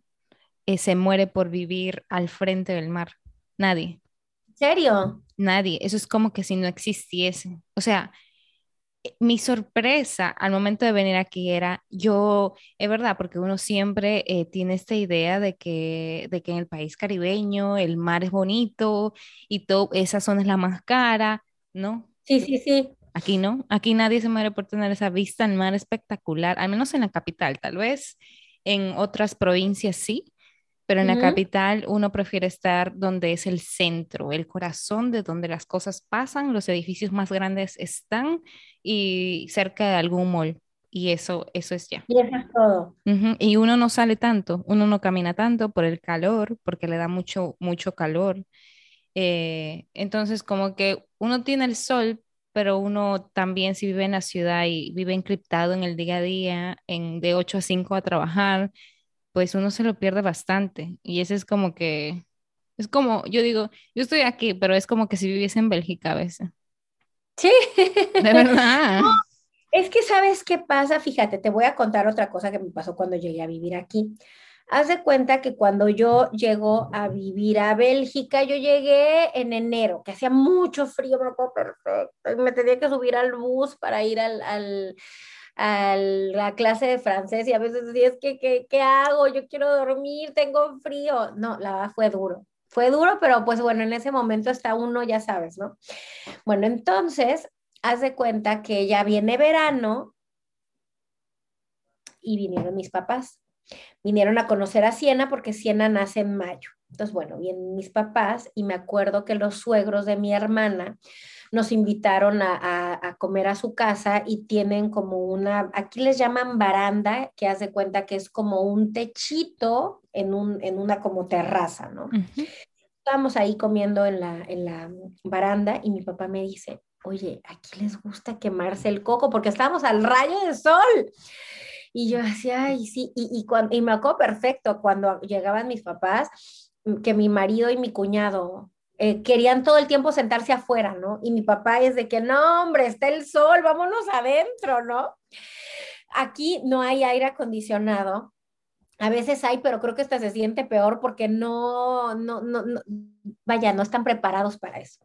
eh, se muere por vivir al frente del mar. Nadie. ¿En serio? Nadie. Eso es como que si no existiese. O sea, mi sorpresa al momento de venir aquí era, yo, es verdad, porque uno siempre eh, tiene esta idea de que, de que en el país caribeño el mar es bonito y todo, esa zona es la más cara, ¿no? Sí, sí, sí. Aquí no, aquí nadie se muere por tener esa vista al mar espectacular, al menos en la capital, tal vez en otras provincias sí, pero en la capital uno prefiere estar donde es el centro, el corazón de donde las cosas pasan, los edificios más grandes están y cerca de algún mall. Y eso, eso es ya. Y eso es todo. Y uno no sale tanto, uno no camina tanto por el calor, porque le da mucho, mucho calor. Eh, entonces, como que uno tiene el sol, pero uno también si vive en la ciudad y vive encriptado en el día a día, en de 8 a 5 a trabajar, pues uno se lo pierde bastante. Y ese es como que, es como, yo digo, yo estoy aquí, pero es como que si viviese en Bélgica a veces. Sí. De verdad. es que sabes qué pasa, fíjate, te voy a contar otra cosa que me pasó cuando llegué a vivir aquí. Haz de cuenta que cuando yo llego a vivir a Bélgica, yo llegué en enero, que hacía mucho frío, me me tenía que subir al bus para ir al, al a la clase de francés y a veces decía, es que, ¿qué, ¿qué hago? Yo quiero dormir, tengo frío. No, la verdad fue duro. Fue duro, pero pues bueno, en ese momento está uno, ya sabes, ¿no? Bueno, entonces, haz de cuenta que ya viene verano y vinieron mis papás. Vinieron a conocer a Siena porque Siena nace en mayo. Entonces, bueno, vienen mis papás y me acuerdo que los suegros de mi hermana nos invitaron a, comer a su casa y tienen como una, aquí les llaman baranda, que hace cuenta que es como un techito en, un, en una como terraza, ¿no? Estábamos ahí comiendo en la, en la baranda y mi papá me dice, oye, aquí les gusta quemarse el coco porque estábamos al rayo de sol. Y yo decía, ay, sí, y, y, cuando, y me acuerdo perfecto cuando llegaban mis papás, que mi marido y mi cuñado eh, querían todo el tiempo sentarse afuera, ¿no? Y mi papá es de que, no, hombre, está el sol, vámonos adentro, ¿no? Aquí no hay aire acondicionado. A veces hay, pero creo que esta se siente peor porque no, no, no, no, vaya, no están preparados para eso.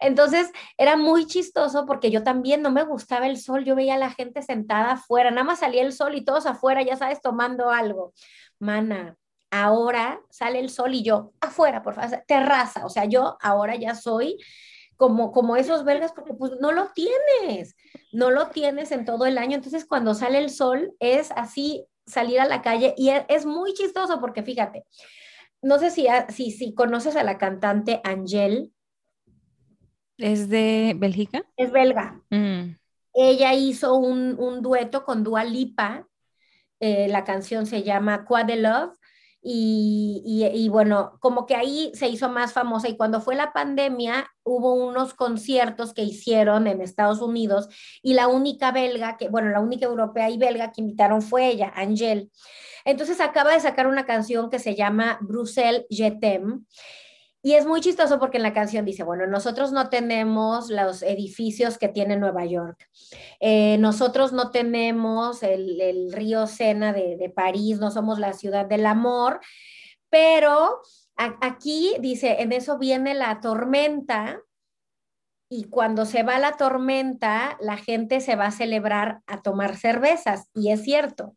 Entonces, era muy chistoso porque yo también no me gustaba el sol, yo veía a la gente sentada afuera, nada más salía el sol y todos afuera, ya sabes, tomando algo. Mana, ahora sale el sol y yo afuera, por favor, terraza, o sea, yo ahora ya soy como, como esos belgas porque pues no lo tienes, no lo tienes en todo el año, entonces cuando sale el sol es así salir a la calle y e, es, muy chistoso porque fíjate, no sé si, si, si conoces a la cantante Angel. ¿Es de Bélgica? Es belga. Mm. Ella hizo un, un, dueto con Dua Lipa. Eh, la canción se llama Quad de Love y, bueno, como que ahí se hizo más famosa y cuando fue la pandemia hubo unos conciertos que hicieron en Estados Unidos y la única belga, que bueno, la única europea y belga que invitaron fue ella, Angel. Entonces acaba de sacar una canción que se llama Bruxelles Je y es muy chistoso porque en la canción dice, bueno, nosotros no tenemos los edificios que tiene Nueva York, eh, nosotros no tenemos el, río Sena de, de, París, no somos la ciudad del amor, pero aquí dice, en eso viene la tormenta y cuando se va la tormenta, la gente se va a celebrar a tomar cervezas, y es cierto.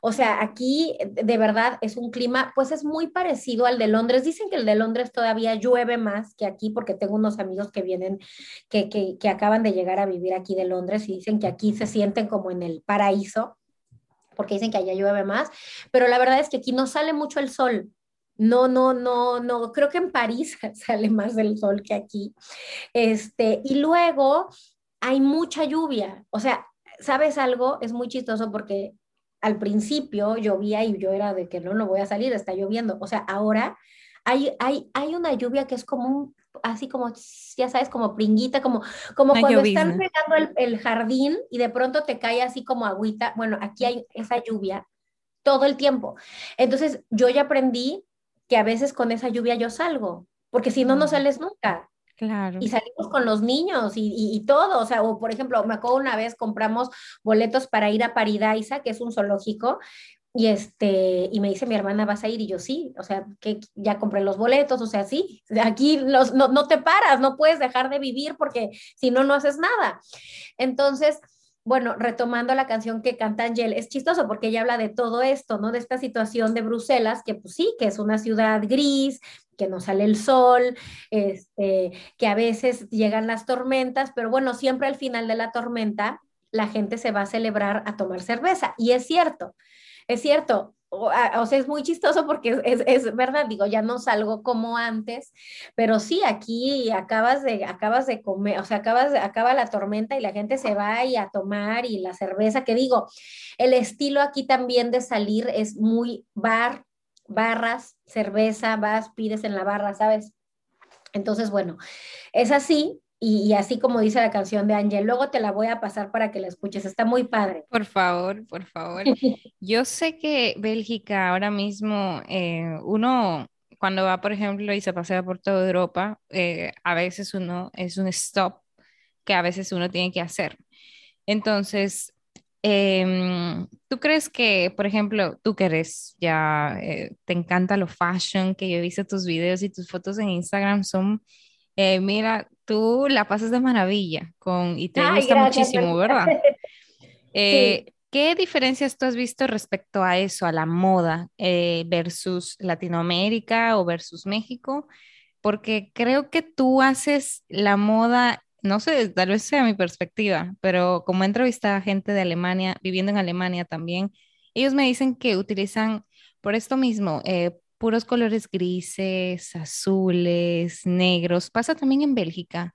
O sea, aquí de verdad es un clima, pues es muy parecido al de Londres. Dicen que el de Londres todavía llueve más que aquí, porque tengo unos amigos que vienen, que, que, que acaban de llegar a vivir aquí de Londres y dicen que aquí se sienten como en el paraíso porque dicen que allá llueve más, pero la verdad es que aquí no sale mucho el sol. No, no, no, no, creo que en París sale más el sol que aquí. Este, y luego hay mucha lluvia. O sea, ¿sabes algo? Es muy chistoso porque al principio llovía y yo era de que no, no voy a salir, está lloviendo. O sea, ahora hay, hay, hay una lluvia que es como un, así como, ya sabes, como pringuita, como, como cuando están pegando el, el, jardín y de pronto te cae así como agüita. Bueno, aquí hay esa lluvia todo el tiempo. Entonces, yo ya aprendí que a veces con esa lluvia yo salgo, porque si no, no sales nunca. Claro. Y salimos con los niños y, y, todo, o sea, o por ejemplo, me acuerdo una vez compramos boletos para ir a Paridaiza, que es un zoológico, y este, y me dice mi hermana, ¿vas a ir? Y yo sí, o sea, que ya compré los boletos, o sea, sí, aquí los, no, no te paras, no puedes dejar de vivir porque si no, no haces nada. Entonces, bueno, retomando la canción que canta Angel, es chistoso porque ella habla de todo esto, ¿no? De esta situación de Bruselas, que pues sí, que es una ciudad gris, que no sale el sol, este, que a veces llegan las tormentas, pero bueno, siempre al final de la tormenta la gente se va a celebrar a tomar cerveza. Y es cierto, es cierto, o, sea, es muy chistoso porque es, verdad, digo, ya no salgo como antes, pero sí, aquí acabas de, acabas de comer, o sea, acabas, acaba la tormenta y la gente se va y a tomar y la cerveza, que digo, el estilo aquí también de salir es muy bar, barras, cerveza, vas, pides en la barra, ¿sabes? Entonces, bueno, es así, y, así como dice la canción de Ángel, luego te la voy a pasar para que la escuches, está muy padre. Por favor, por favor. Yo sé que Bélgica ahora mismo, eh, uno cuando va, por ejemplo, y se pasea por toda Europa, eh, a veces uno es un stop que a veces uno tiene que hacer. Entonces, em, ¿tú crees que, por ejemplo, tú que eres ya, eh, te encanta lo fashion, que yo he visto tus videos y tus fotos en Instagram son, mira, tú la pasas de maravilla con, y te gusta muchísimo, ¿verdad? Eh, ¿Qué diferencias tú has visto respecto a eso, a la moda eh, versus Latinoamérica o versus México? Porque creo que tú haces la moda, no sé, tal vez sea mi perspectiva, pero como he entrevistado a gente de Alemania, viviendo en Alemania también, ellos me dicen que utilizan por esto mismo, eh, puros colores grises, azules, negros. ¿Pasa también en Bélgica?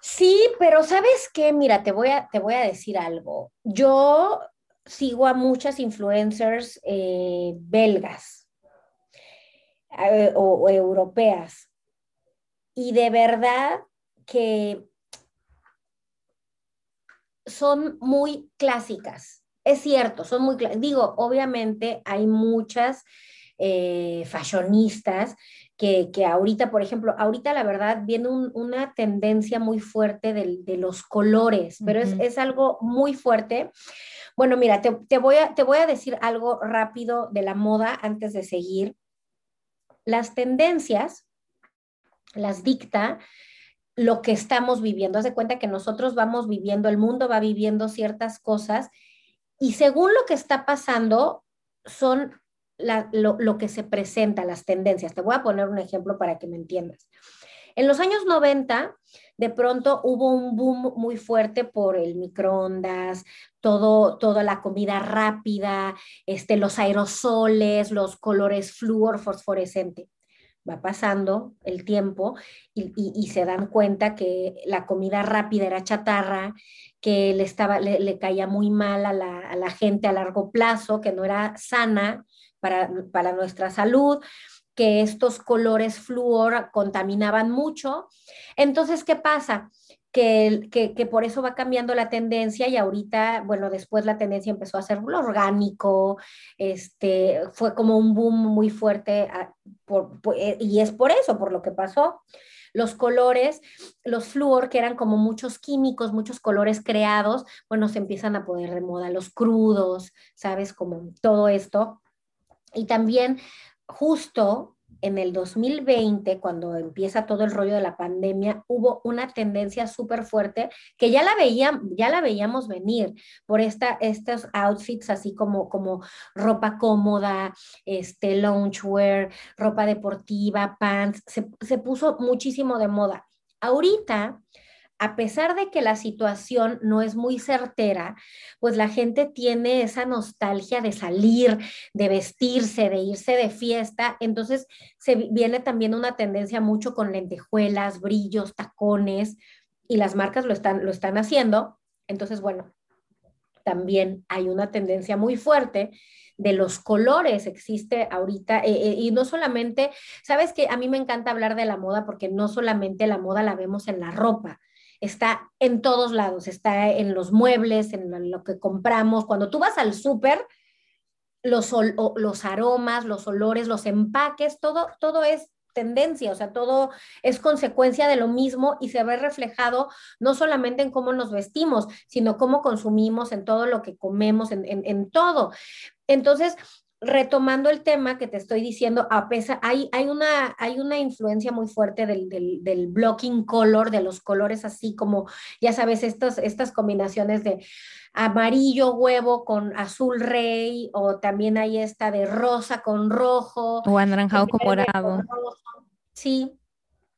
Sí, pero ¿sabes qué? Mira, te voy a, te voy a decir algo. Yo sigo a muchas influencers eh, belgas eh, o, europeas y de verdad que son muy clásicas. Es cierto, son muy, digo, obviamente hay muchas eh, fashionistas, que, ahorita, por ejemplo, ahorita la verdad viene una tendencia muy fuerte de, los colores, pero es, algo muy fuerte Bueno, mira, te, voy a, te voy a decir algo rápido de la moda antes de seguir. Las tendencias las dicta lo que estamos viviendo. Haz de cuenta que nosotros vamos viviendo, el mundo va viviendo ciertas cosas y según lo que está pasando, son lo, lo, que se presenta, las tendencias. Te voy a poner un ejemplo para que me entiendas. En los años 90, de pronto hubo un boom muy fuerte por el microondas, todo, toda la comida rápida, este, los aerosoles, los colores flúor fosforescente va pasando el tiempo y, se dan cuenta que la comida rápida era chatarra, que le, estaba, le, caía muy mal a la, gente a largo plazo, que no era sana para, para nuestra salud que estos colores flúor contaminaban mucho. Entonces, ¿qué pasa? que, por eso va cambiando la tendencia y ahorita, bueno, después la tendencia empezó a ser lo orgánico, este, fue como un boom muy fuerte ah, eh, y es por eso, por lo que pasó. Los colores, los flúor, que eran como muchos químicos, muchos colores creados, bueno, se empiezan a poner de moda, los crudos, ¿sabes? Como todo esto. Y también justo en el 2020, cuando empieza todo el rollo de la pandemia, hubo una tendencia súper fuerte que ya la, veían, ya la veíamos venir por esta, estos outfits así como, como ropa cómoda, este, loungewear, ropa deportiva, pants, se, se puso muchísimo de moda. Ahorita a pesar de que la situación no es muy certera, pues la gente tiene esa nostalgia de salir, de vestirse, de irse de fiesta. Entonces se viene también una tendencia mucho con lentejuelas, brillos, tacones, y las marcas lo están, lo están haciendo. Entonces, bueno, también hay una tendencia muy fuerte de los colores existe ahorita eh, eh, y no solamente, sabes que a mí me encanta hablar de la moda porque no solamente la moda la vemos en la ropa, está en todos lados, está en los muebles, en lo que compramos. Cuando tú vas al súper, los, los aromas, los olores, los empaques, todo, todo es tendencia, o sea, todo es consecuencia de lo mismo y se ve reflejado no solamente en cómo nos vestimos, sino cómo consumimos, en todo lo que comemos, en, en todo. Entonces, retomando el tema que te estoy diciendo, a pesar, hay, hay, una, hay una influencia muy fuerte del, del, blocking color, de los colores así como, ya sabes, estas, estas combinaciones de amarillo huevo con azul rey, o también hay esta de rosa con rojo. O anaranjado con morado. Sí,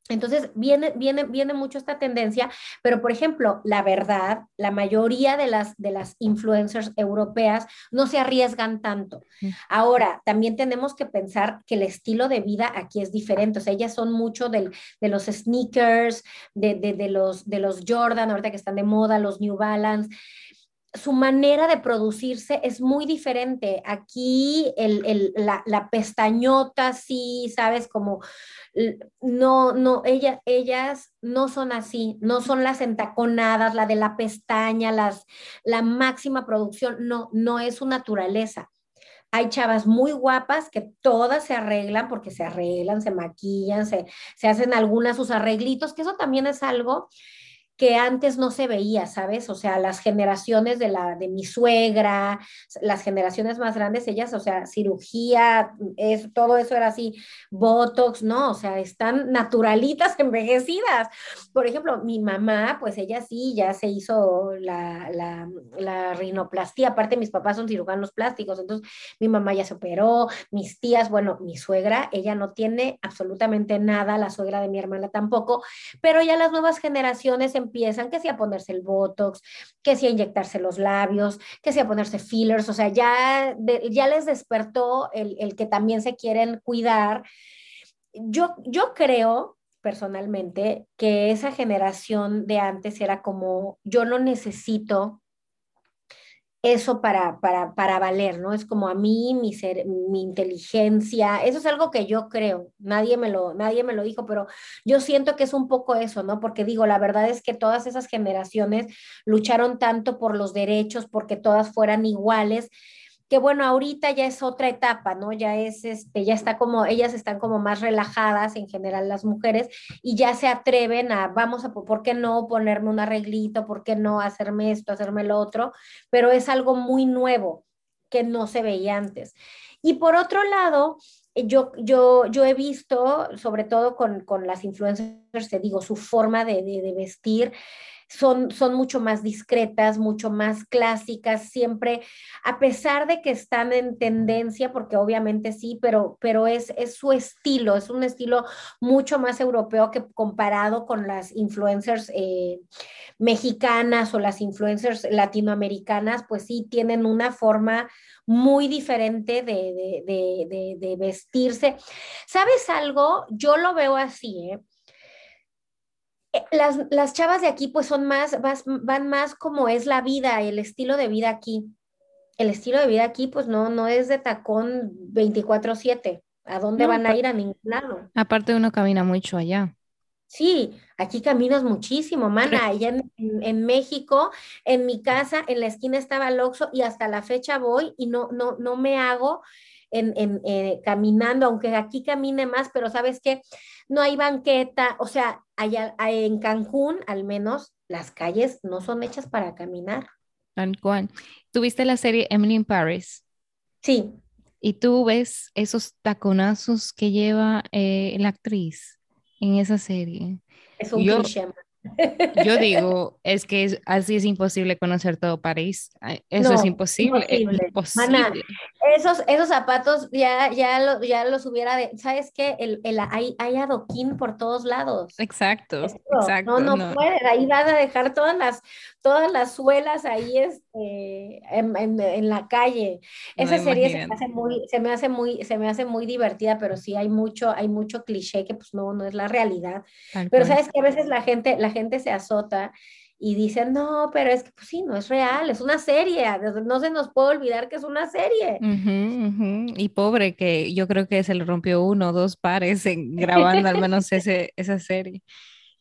entonces viene, viene, viene mucho esta tendencia, pero por ejemplo, la verdad, la mayoría de las, de las influencers europeas no se arriesgan tanto. Ahora, también tenemos que pensar que el estilo de vida aquí es diferente. O sea, ellas son mucho del, de los sneakers, de, de, de, los, de los Jordan, ahorita que están de moda, los New Balance su manera de producirse es muy diferente. Aquí la, pestañota, sí, sabes, como no, no, ella, ellas no son así, no son las entaconadas, la de la pestaña, las, la máxima producción, no, no es su naturaleza. Hay chavas muy guapas que todas se arreglan porque se arreglan, se maquillan, se, se hacen algunas sus arreglitos, que eso también es algo que antes no se veía, ¿sabes? O sea, las generaciones de la de mi suegra, las generaciones más grandes, ellas, o sea, cirugía, es, todo eso era así, botox, ¿no? O sea, están naturalitas, envejecidas. Por ejemplo, mi mamá, pues ella sí, ya se hizo la, la, la rinoplastia, aparte mis papás son cirujanos plásticos, entonces mi mamá ya se operó, mis tías, bueno, mi suegra, ella no tiene absolutamente nada, la suegra de mi hermana tampoco, pero ya las nuevas generaciones empiezan que si a ponerse el Botox, que si a inyectarse los labios, que si a ponerse fillers, o sea, ya, ya les despertó el, el, que también se quieren cuidar. Yo, yo creo personalmente que esa generación de antes era como, yo no necesito eso para, para, para valer, ¿no? Es como a mí, mi, ser, mi inteligencia, eso es algo que yo creo, nadie me, lo, nadie me lo dijo, pero yo siento que es un poco eso, ¿no? Porque digo, la verdad es que todas esas generaciones lucharon tanto por los derechos, porque todas fueran iguales, que bueno, ahorita ya es otra etapa, ¿no? Ya es, este, ya está como, ellas están como más relajadas en general las mujeres y ya se atreven a, vamos a, ¿por qué no ponerme un arreglito? ¿Por qué no hacerme esto, hacerme lo otro? Pero es algo muy nuevo que no se veía antes. Y por otro lado, yo, yo, yo he visto, sobre todo con, con las influencers, te digo, su forma de, de, de vestir, son, son mucho más discretas, mucho más clásicas, siempre, a pesar de que están en tendencia, porque obviamente sí, pero, pero es, es su estilo, es un estilo mucho más europeo que comparado con las influencers eh, mexicanas o las influencers latinoamericanas, pues sí tienen una forma muy diferente de, de, de, de vestirse. ¿Sabes algo? Yo lo veo así, ¿eh? Eh, las, las, chavas de aquí pues son más, más, van más como es la vida, el estilo de vida aquí. El estilo de vida aquí pues no, no es de tacón 24/7. ¿A dónde no, van a ir? A ningún lado. Aparte uno camina mucho allá. Sí, aquí caminas muchísimo, mana. Allá en, en, en, México, en mi casa, en la esquina estaba el Oxxo y hasta la fecha voy y no, no, no me hago en, en eh, caminando, aunque aquí camine más, pero sabes que no hay banqueta, o sea, allá en Cancún al menos las calles no son hechas para caminar. Cual. ¿Tuviste la serie Emily in Paris? Sí. Y tú ves esos taconazos que lleva eh, la actriz en esa serie. Es un Yo, cliché. Yo digo, es que es, así es imposible conocer todo París. Eso no, es imposible. imposible. Es imposible. Mana, esos, esos zapatos ya, ya, lo, ya los hubiera de, ¿sabes qué? El, el, hay, hay adoquín por todos lados. Exacto, exacto. No, no, no, puedes, ahí vas a dejar todas las, todas las suelas ahí este, en, en, en la calle. Esa serie se me, hace muy, se me hace muy, se me hace muy divertida, pero sí hay mucho, hay mucho cliché que pues no, no es la realidad. Tal pero cual. sabes que a veces la gente, la gente se azota y dicen, no, pero es que pues sí, no es real, es una serie, no se nos puede olvidar que es una serie. Uh -huh, uh -huh. Y pobre que yo creo que se le rompió uno o dos pares en, grabando al menos ese, esa serie.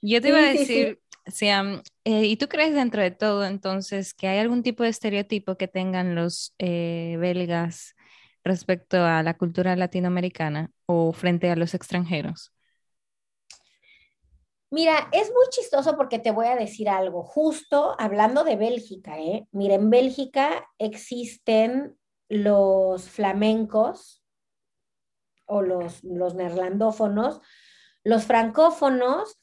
Yo te iba a decir, sí, sí. Siam, eh, ¿y tú crees dentro de todo entonces que hay algún tipo de estereotipo que tengan los eh, belgas respecto a la cultura latinoamericana o frente a los extranjeros? Mira, es muy chistoso porque te voy a decir algo. Justo hablando de Bélgica, ¿eh? Mira, en Bélgica existen los flamencos o los, los neerlandófonos, los francófonos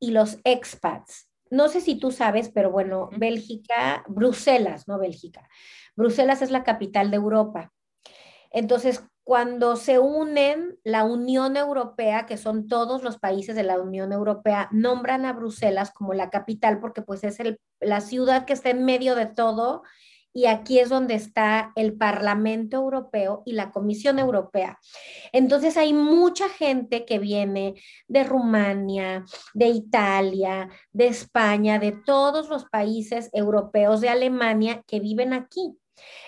y los expats. No sé si tú sabes, pero bueno, Bélgica, Bruselas, no Bélgica. Bruselas es la capital de Europa. Entonces, cuando se unen la Unión Europea, que son todos los países de la Unión Europea, nombran a Bruselas como la capital porque pues es el, la ciudad que está en medio de todo y aquí es donde está el Parlamento Europeo y la Comisión Europea. Entonces hay mucha gente que viene de Rumania, de Italia, de España, de todos los países europeos, de Alemania, que viven aquí.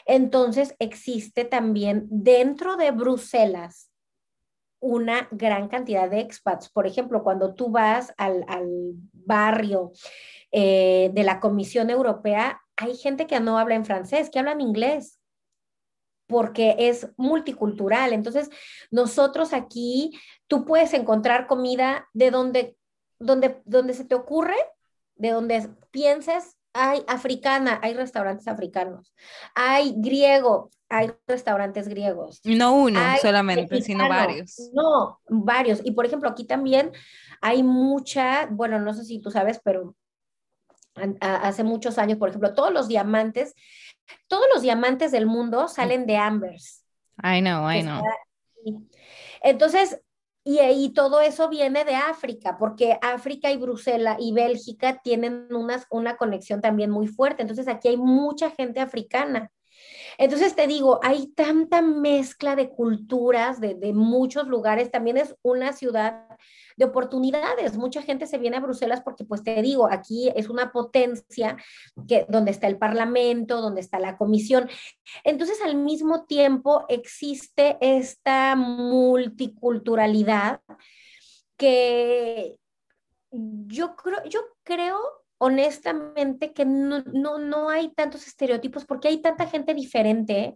Entonces existe también dentro de Bruselas una gran cantidad de expats. Por ejemplo, cuando tú vas al, al barrio eh, de la Comisión Europea, hay gente que no habla en francés, que hablan inglés porque es multicultural. Entonces, nosotros aquí, tú puedes encontrar comida de donde, donde, donde se te ocurre, de donde pienses, hay africana, hay restaurantes africanos. Hay griego, hay restaurantes griegos. No uno hay solamente, mexicano, sino varios. No, varios. Y por ejemplo, aquí también hay mucha, bueno, no sé si tú sabes, pero hace muchos años, por ejemplo, todos los diamantes, todos los diamantes del mundo salen de Ambers. I know, I know. Entonces, y, y, todo eso viene de África, porque África y Bruselas y Bélgica tienen unas, una conexión también muy fuerte. Entonces, aquí hay mucha gente africana. Entonces te digo, hay tanta mezcla de culturas de, muchos lugares. También es una ciudad de oportunidades. Mucha gente se viene a Bruselas porque, pues te digo, aquí es una potencia que, donde está el Parlamento, donde está la Comisión. Entonces, al mismo tiempo existe esta multiculturalidad que yo creo, yo creo honestamente que no, no, no hay tantos estereotipos porque hay tanta gente diferente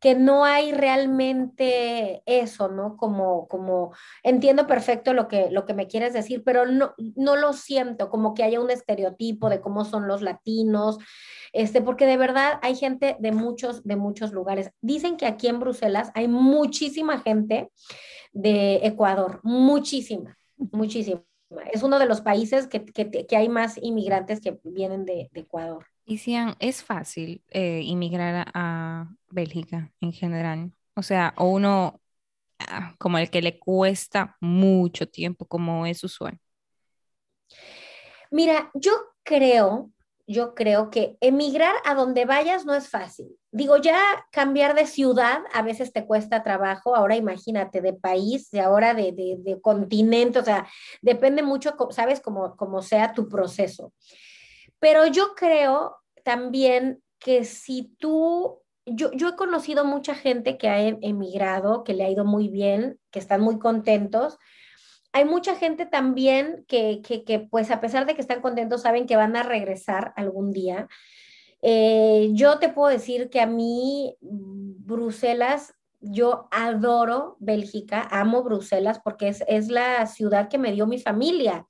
que no hay realmente eso, ¿no? Como, como, entiendo perfecto lo que, lo que me quieres decir, pero no, no lo siento, como que haya un estereotipo de cómo son los latinos, este, porque de verdad hay gente de muchos, de muchos lugares. Dicen que aquí en Bruselas hay muchísima gente de Ecuador, muchísima, muchísima. Es uno de los países que, que, hay más inmigrantes que vienen de, de Ecuador. Y Cian, ¿es fácil eh, inmigrar a, Bélgica en general? O sea, o uno ah, como el que le cuesta mucho tiempo, como es usual. Mira, yo creo, yo creo que emigrar a donde vayas no es fácil. Digo, ya cambiar de ciudad a veces te cuesta trabajo. Ahora imagínate, de país, de ahora de, de, continente, o sea, depende mucho, sabes, como, como sea tu proceso. Pero yo creo también que si tú, yo, yo he conocido mucha gente que ha emigrado, que le ha ido muy bien, que están muy contentos. Hay mucha gente también que, que, pues a pesar de que están contentos, saben que van a regresar algún día. Eh, yo te puedo decir que a mí Bruselas, yo adoro Bélgica, amo Bruselas porque es, es la ciudad que me dio mi familia.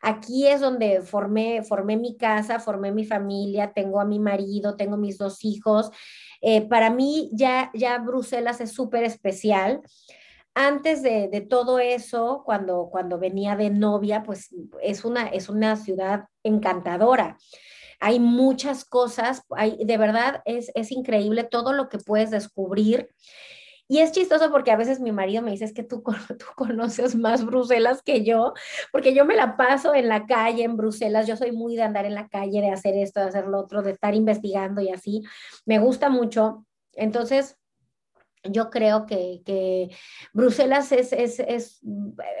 Aquí es donde formé, formé mi casa, formé mi familia, tengo a mi marido, tengo mis dos hijos. Eh, para mí ya, ya Bruselas es súper especial. Antes de, de, todo eso, cuando, cuando venía de novia, pues es una, es una ciudad encantadora hay muchas cosas, hay, de verdad es, es increíble todo lo que puedes descubrir. Y es chistoso porque a veces mi marido me dice, es que tú, tú conoces más Bruselas que yo, porque yo me la paso en la calle en Bruselas, yo soy muy de andar en la calle, de hacer esto, de hacer lo otro, de estar investigando y así, me gusta mucho. Entonces, yo creo que, que Bruselas es, es, es,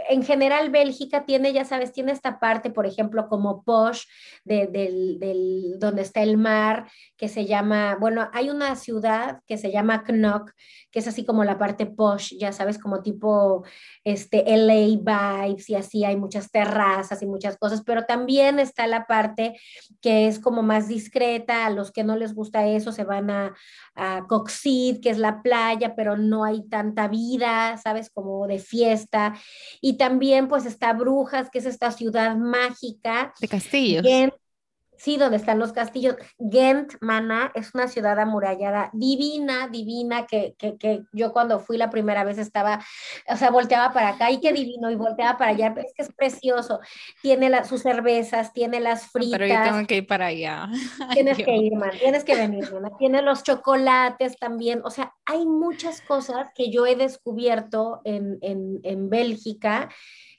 en general Bélgica tiene, ya sabes, tiene esta parte, por ejemplo, como Posh, de, del, del, donde está el mar, que se llama, bueno, hay una ciudad que se llama Knock, que es así como la parte Posh, ya sabes, como tipo este, LA vibes y así, hay muchas terrazas y muchas cosas, pero también está la parte que es como más discreta, a los que no les gusta eso se van a, a Coxid, que es la playa, pero no hay tanta vida, ¿sabes? Como de fiesta. Y también pues está Brujas, que es esta ciudad mágica. De castillos. Sí, donde están los castillos. Ghent, Mana, es una ciudad amurallada divina, divina, que, que, que, yo cuando fui la primera vez estaba, o sea, volteaba para acá y qué divino, y volteaba para allá, es que es precioso. Tiene la, sus cervezas, tiene las fritas. Pero yo tengo que ir para allá. Tienes que ir, man, tienes que venir, man. Tiene los chocolates también, o sea, hay muchas cosas que yo he descubierto en, en, en Bélgica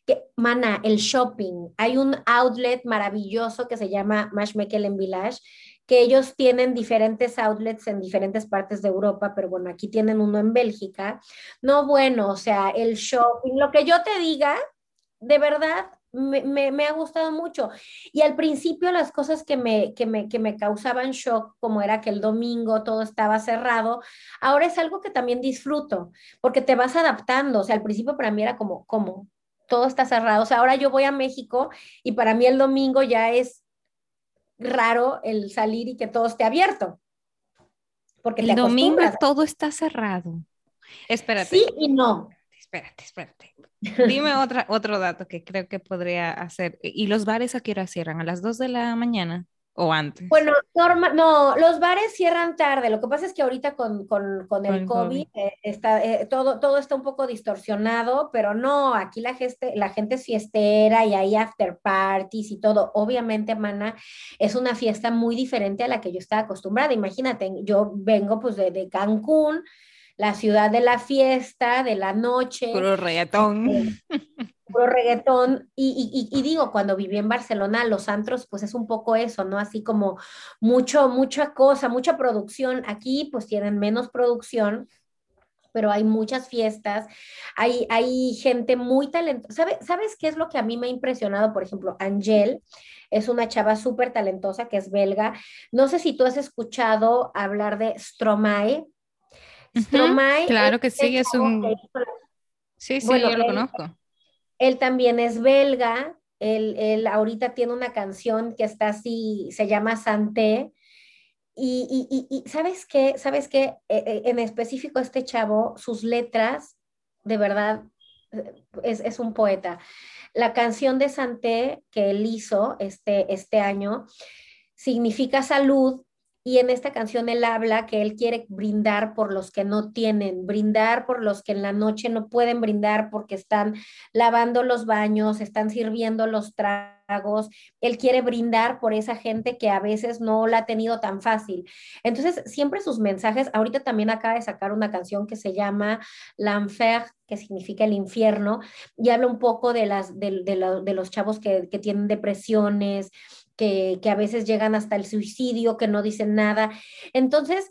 que, mana, el shopping. Hay un outlet maravilloso que se llama Mashmekelen Village, que ellos tienen diferentes outlets en diferentes partes de Europa, pero bueno, aquí tienen uno en Bélgica. No, bueno, o sea, el shopping, lo que yo te diga, de verdad, me, me, ha gustado mucho. Y al principio las cosas que me, que, me, que me causaban shock, como era que el domingo todo estaba cerrado, ahora es algo que también disfruto, porque te vas adaptando. O sea, al principio para mí era como, ¿cómo? Todo está cerrado. O sea, ahora yo voy a México y para mí el domingo ya es raro el salir y que todo esté abierto. Porque el domingo todo está cerrado. Espérate. Sí y no. Espérate, espérate. Dime otra, otro dato que creo que podría hacer. ¿Y los bares a qué hora cierran? ¿A las 2 de la mañana? ¿O antes? Bueno, no, los bares cierran tarde. Lo que pasa es que ahorita con, el, COVID, eh, está, eh, todo, todo está un poco distorsionado, pero no, aquí la gente, la gente es fiestera y hay after parties y todo. Obviamente, Mana, es una fiesta muy diferente a la que yo estaba acostumbrada. Imagínate, yo vengo pues de, de Cancún, la ciudad de la fiesta, de la noche. Puro reggaetón. Este, puro reggaetón. Y, y, digo, cuando viví en Barcelona, los antros, pues es un poco eso, ¿no? Así como mucho, mucha cosa, mucha producción. Aquí, pues tienen menos producción, pero hay muchas fiestas, hay, hay gente muy talentosa. ¿Sabe, ¿Sabes qué es lo que a mí me ha impresionado? Por ejemplo, Angel es una chava súper talentosa que es belga. No sé si tú has escuchado hablar de Stromae. Stromae. claro que sí, es un... Sí, sí, yo lo conozco. Él también es belga, él, él, ahorita tiene una canción que está así, se llama Santé, y, ¿sabes qué? ¿Sabes qué? E, e, en específico este chavo, sus letras, de verdad, es, es un poeta. La canción de Santé que él hizo este, este año significa salud y en esta canción él habla que él quiere brindar por los que no tienen, brindar por los que en la noche no pueden brindar porque están lavando los baños, están sirviendo los tragos. Él quiere brindar por esa gente que a veces no la ha tenido tan fácil. Entonces, siempre sus mensajes, ahorita también acaba de sacar una canción que se llama L'Enfer, que significa el infierno, y habla un poco de, las, de, de, los chavos que, que tienen depresiones, que, a veces llegan hasta el suicidio, que no dicen nada. Entonces,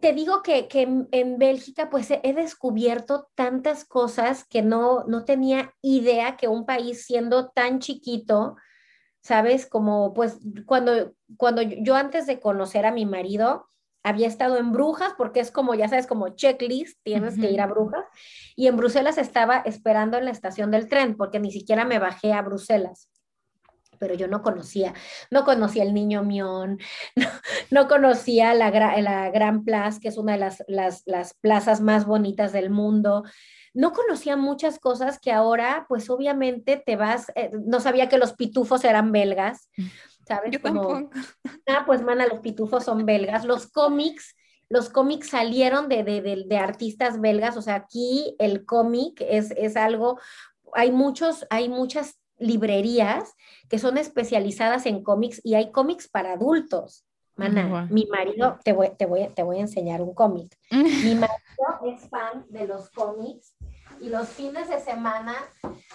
te digo que, en, Bélgica pues he, descubierto tantas cosas que no, no tenía idea que un país siendo tan chiquito, ¿sabes? Como pues cuando, cuando yo antes de conocer a mi marido, había estado en Brujas, porque es como, ya sabes, como checklist, tienes que ir a Brujas, y en Bruselas estaba esperando en la estación del tren, porque ni siquiera me bajé a Bruselas pero yo no conocía, no conocía el Niño Mión, no, conocía la, la, Gran Plaza, que es una de las, las, plazas más bonitas del mundo, no conocía muchas cosas que ahora, pues obviamente te vas, eh, no sabía que los pitufos eran belgas, ¿sabes? Yo Como, ah, pues mana, los pitufos son belgas, los cómics, los cómics salieron de, de, de, de, artistas belgas, o sea, aquí el cómic es, es algo, hay muchos, hay muchas librerías que son especializadas en cómics y hay cómics para adultos. Mana, mi marido, te voy, te, voy, te voy a enseñar un cómic. mi marido es fan de los cómics y los fines de semana,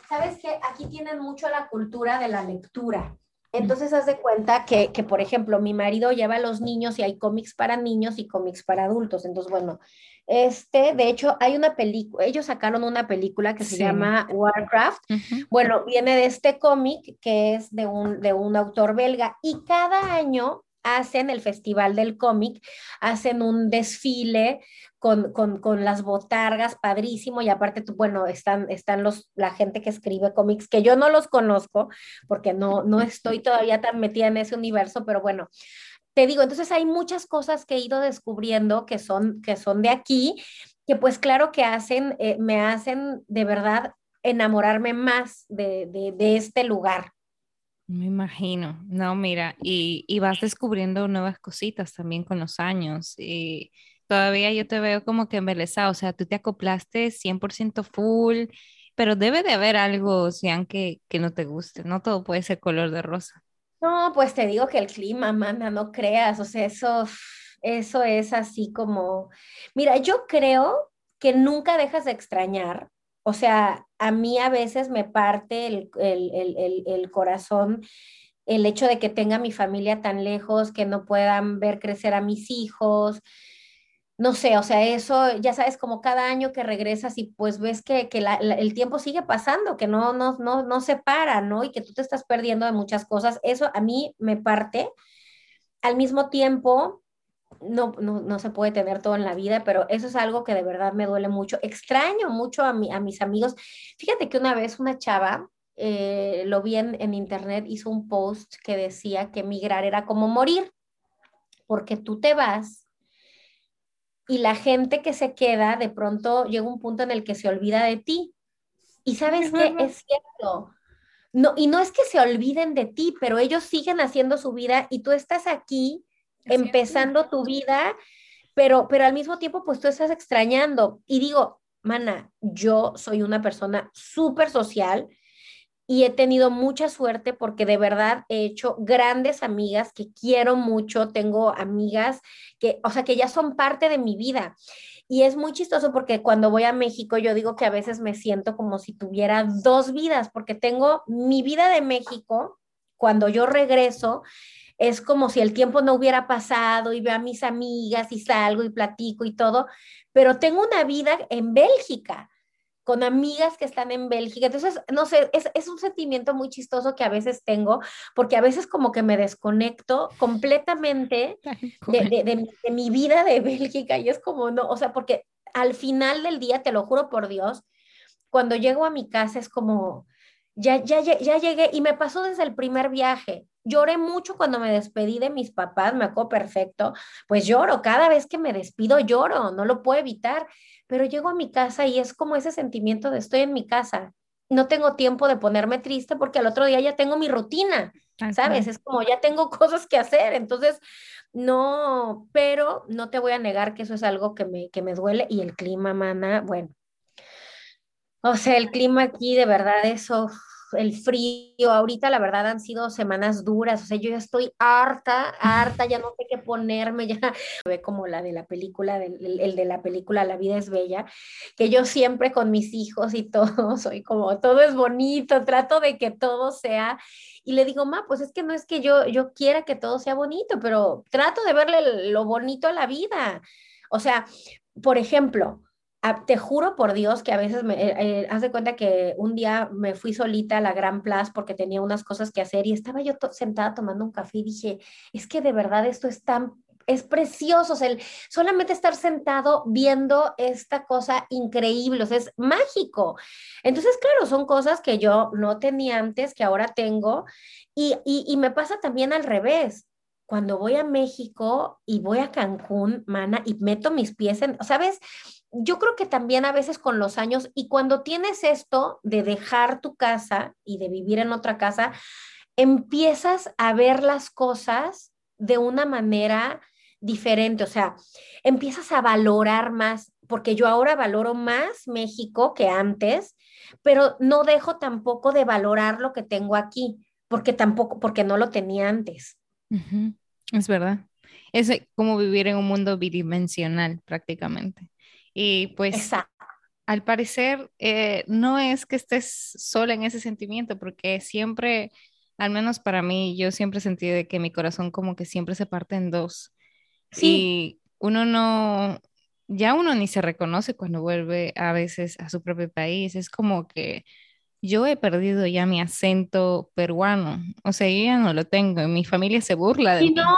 ¿sabes qué? Aquí tienen mucho la cultura de la lectura. Entonces, haz de cuenta que, que, por ejemplo, mi marido lleva a los niños y hay cómics para niños y cómics para adultos. Entonces, bueno, este, de hecho, hay una película, ellos sacaron una película que se llama Warcraft. Bueno, viene de este cómic que es de un, de un autor belga y cada año hacen el Festival del Cómic, hacen un desfile con, con, con, las botargas, padrísimo, y aparte, bueno, están, están los, la gente que escribe cómics, que yo no los conozco, porque no, no estoy todavía tan metida en ese universo, pero bueno, te digo, entonces hay muchas cosas que he ido descubriendo que son, que son de aquí, que pues claro que hacen, eh, me hacen de verdad enamorarme más de, de, este lugar. Me imagino, no, mira, y, y, vas descubriendo nuevas cositas también con los años. Y todavía yo te veo como que embelesado, o sea, tú te acoplaste 100% full, pero debe de haber algo, sean que, que no te guste, no todo puede ser color de rosa. No, pues te digo que el clima, manda, no creas, o sea, eso, eso es así como, mira, yo creo que nunca dejas de extrañar, o sea, a mí a veces me parte el, el corazón el hecho de que tenga mi familia tan lejos, que no puedan ver crecer a mis hijos, no sé, o sea, eso, ya sabes, como cada año que regresas y pues ves que, el tiempo sigue pasando, que no, no, no, no se para, ¿no? Y que tú te estás perdiendo de muchas cosas, eso a mí me parte. Al mismo tiempo, no, no, se puede tener todo en la vida, pero eso es algo que de verdad me duele mucho. Extraño mucho a, mi, a mis amigos. Fíjate que una vez una chava, eh, lo vi en, en internet, hizo un post que decía que emigrar era como morir, porque tú te vas y la gente que se queda de pronto llega un punto en el que se olvida de ti. Y sabes qué es cierto. No, y no es que se olviden de ti, pero ellos siguen haciendo su vida y tú estás aquí empezando tu vida, pero, pero al mismo tiempo pues tú estás extrañando. Y digo, mana, yo soy una persona súper social y he tenido mucha suerte porque de verdad he hecho grandes amigas que quiero mucho, tengo amigas que, o sea, que ya son parte de mi vida. Y es muy chistoso porque cuando voy a México yo digo que a veces me siento como si tuviera dos vidas, porque tengo mi vida de México, cuando yo regreso, es como si el tiempo no hubiera pasado y veo a mis amigas y salgo y platico y todo, pero tengo una vida en Bélgica con amigas que están en Bélgica. Entonces, no sé, es, un sentimiento muy chistoso que a veces tengo, porque a veces como que me desconecto completamente de, mi vida de Bélgica y es como, no, o sea, porque al final del día, te lo juro por Dios, cuando llego a mi casa es como, ya, ya, ya llegué y me pasó desde el primer viaje. Lloré mucho cuando me despedí de mis papás, me acuerdo perfecto, pues lloro, cada vez que me despido lloro, no lo puedo evitar, pero llego a mi casa y es como ese sentimiento de estoy en mi casa, no tengo tiempo de ponerme triste porque al otro día ya tengo mi rutina, ¿sabes? Es como ya tengo cosas que hacer, entonces no, pero no te voy a negar que eso es algo que me, que me duele y el clima, mana, bueno. O sea, el clima aquí de verdad eso el frío, ahorita la verdad han sido semanas duras, o sea, yo ya estoy harta, harta, ya no sé qué ponerme, ya ve como la de la película, el, de la película La vida es bella, que yo siempre con mis hijos y todo, soy como, todo es bonito, trato de que todo sea, y le digo, ma, pues es que no es que yo, yo quiera que todo sea bonito, pero trato de verle lo bonito a la vida. O sea, por ejemplo, te juro por Dios que a veces me eh, eh, haz de cuenta que un día me fui solita a la Gran Plaza porque tenía unas cosas que hacer y estaba yo sentada tomando un café y dije, es que de verdad esto es tan es precioso, o sea, el, solamente estar sentado viendo esta cosa increíble, o sea, es mágico. Entonces, claro, son cosas que yo no tenía antes, que ahora tengo, y, y, y me pasa también al revés cuando voy a México y voy a Cancún, mana, y meto mis pies en, ¿sabes? Yo creo que también a veces con los años y cuando tienes esto de dejar tu casa y de vivir en otra casa, empiezas a ver las cosas de una manera diferente, o sea, empiezas a valorar más, porque yo ahora valoro más México que antes, pero no dejo tampoco de valorar lo que tengo aquí, porque tampoco, porque no lo tenía antes. Es verdad. Es como vivir en un mundo bidimensional prácticamente. Y pues al parecer eh, no es que estés sola en ese sentimiento, porque siempre, al menos para mí, yo siempre sentí de que mi corazón como que siempre se parte en dos. Sí. Y uno no, ya uno ni se reconoce cuando vuelve a veces a su propio país. Es como que yo he perdido ya mi acento peruano. O sea, yo ya no lo tengo. Mi familia se burla de mí. no,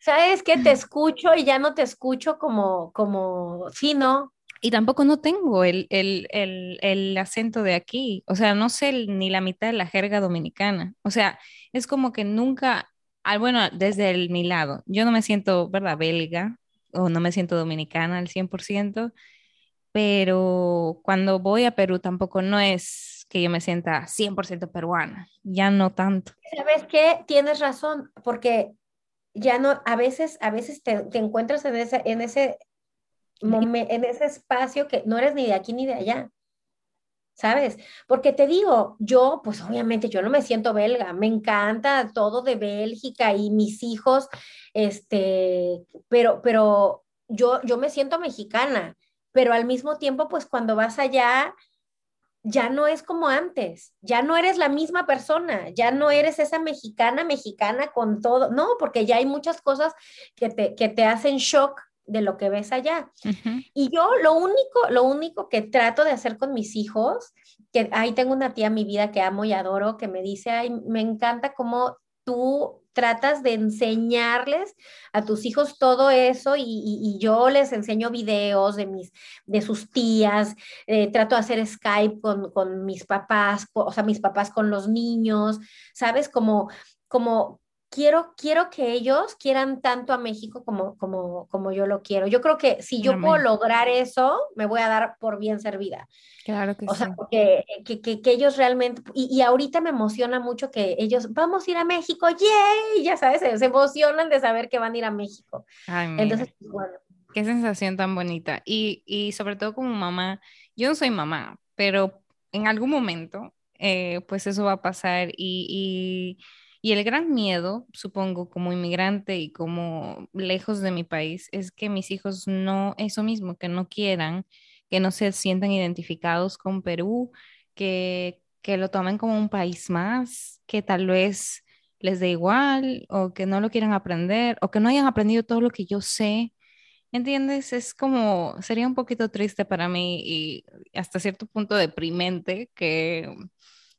sabes que te escucho y ya no te escucho como, como, sí, no, y tampoco no tengo el, el, el, el, acento de aquí, o sea, no sé ni la mitad de la jerga dominicana, o sea, es como que nunca, ah, bueno, desde mi lado, yo no me siento, ¿verdad?, belga o no me siento dominicana al 100%, pero cuando voy a Perú tampoco no es que yo me sienta 100% peruana, ya no tanto. ¿Sabes qué? Tienes razón, porque ya no, a veces, a veces te, te encuentras en ese, en ese en ese espacio que no eres ni de aquí ni de allá. ¿Sabes? Porque te digo, yo, pues obviamente yo no me siento belga, me encanta todo de Bélgica y mis hijos, este, pero, pero yo, yo me siento mexicana, pero al mismo tiempo, pues cuando vas allá, ya no es como antes, ya no eres la misma persona, ya no eres esa mexicana, mexicana con todo, no, porque ya hay muchas cosas que te, que te hacen shock de lo que ves allá. Y yo lo único, lo único que trato de hacer con mis hijos, que ahí tengo una tía en mi vida que amo y adoro, que me dice, ay, me encanta cómo tú tratas de enseñarles a tus hijos todo eso y, yo les enseño videos de, mis, de sus tías, eh, trato de hacer Skype con, con mis papás, o sea, mis papás con los niños, ¿sabes? Como, como quiero, quiero que ellos quieran tanto a México como, como, como yo lo quiero. Yo creo que si yo puedo lograr eso, me voy a dar por bien servida. Claro que o sí. sea, porque, que, que, que, ellos realmente, y, y, ahorita me emociona mucho que ellos, vamos a ir a México, ¡yay! Ya sabes, se, emocionan de saber que van a ir a México. Entonces, pues, bueno. Qué sensación tan bonita. Y, y sobre todo como mamá, yo no soy mamá, pero en algún momento, eh, pues eso va a pasar y, y y el gran miedo, supongo, como inmigrante y como lejos de mi país, es que mis hijos no, eso mismo, que no quieran, que no se sientan identificados con Perú, que, que lo tomen como un país más, que tal vez les dé igual o que no lo quieran aprender o que no hayan aprendido todo lo que yo sé. ¿Entiendes? Es como, sería un poquito triste para mí y hasta cierto punto deprimente que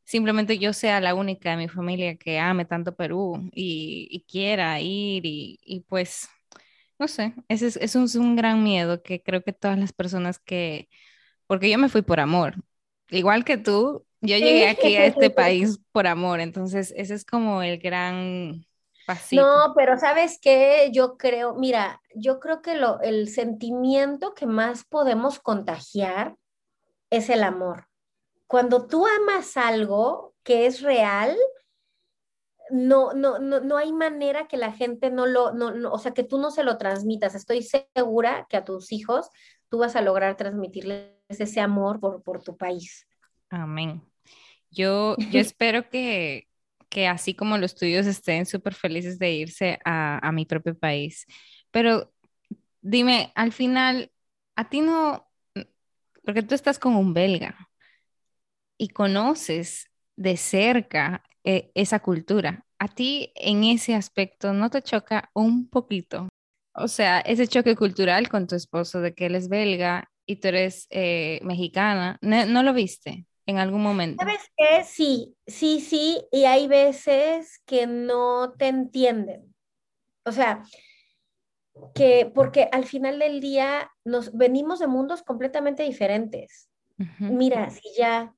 simplemente yo sea la única de mi familia que ame tanto Perú y, quiera ir y, pues, no sé, ese es, un, gran miedo que creo que todas las personas que, porque yo me fui por amor, igual que tú, Yo llegué aquí a este país por amor, entonces ese es como el gran pasito. No, pero ¿sabes qué? Yo creo, mira, yo creo que lo, el sentimiento que más podemos contagiar es el amor. Cuando tú amas algo que es real, no, no, no, no hay manera que la gente no lo, no, no, o sea, que tú no se lo transmitas. Estoy segura que a tus hijos tú vas a lograr transmitirles ese amor por, por tu país. Amén. Yo, yo espero que, que así como los tuyos estén súper felices de irse a, a mi propio país. Pero dime, al final, a ti no, porque tú estás con un belga y conoces de cerca eh, esa cultura. ¿A ti en ese aspecto no te choca un poquito? O sea, ese choque cultural con tu esposo de que él es belga y tú eres eh, mexicana, ¿no, lo viste en algún momento? ¿Sabes qué? Sí, sí, sí, y hay veces que no te entienden. O sea, que porque al final del día nos venimos de mundos completamente diferentes. Mira, si ya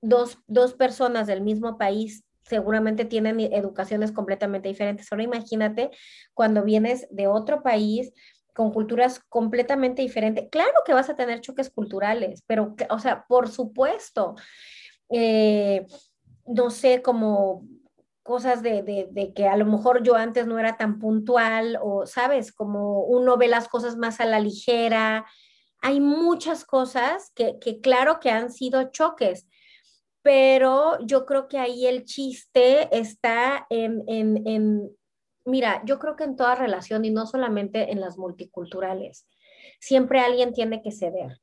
dos, dos personas del mismo país seguramente tienen educaciones completamente diferentes. Ahora imagínate cuando vienes de otro país con culturas completamente diferentes. Claro que vas a tener choques culturales, pero, o sea, por supuesto, eh, no sé, como cosas de, de, que a lo mejor yo antes no era tan puntual o, sabes, como uno ve las cosas más a la ligera. Hay muchas cosas que, que claro que han sido choques, pero yo creo que ahí el chiste está en, en, en, mira, yo creo que en toda relación y no solamente en las multiculturales, siempre alguien tiene que ceder.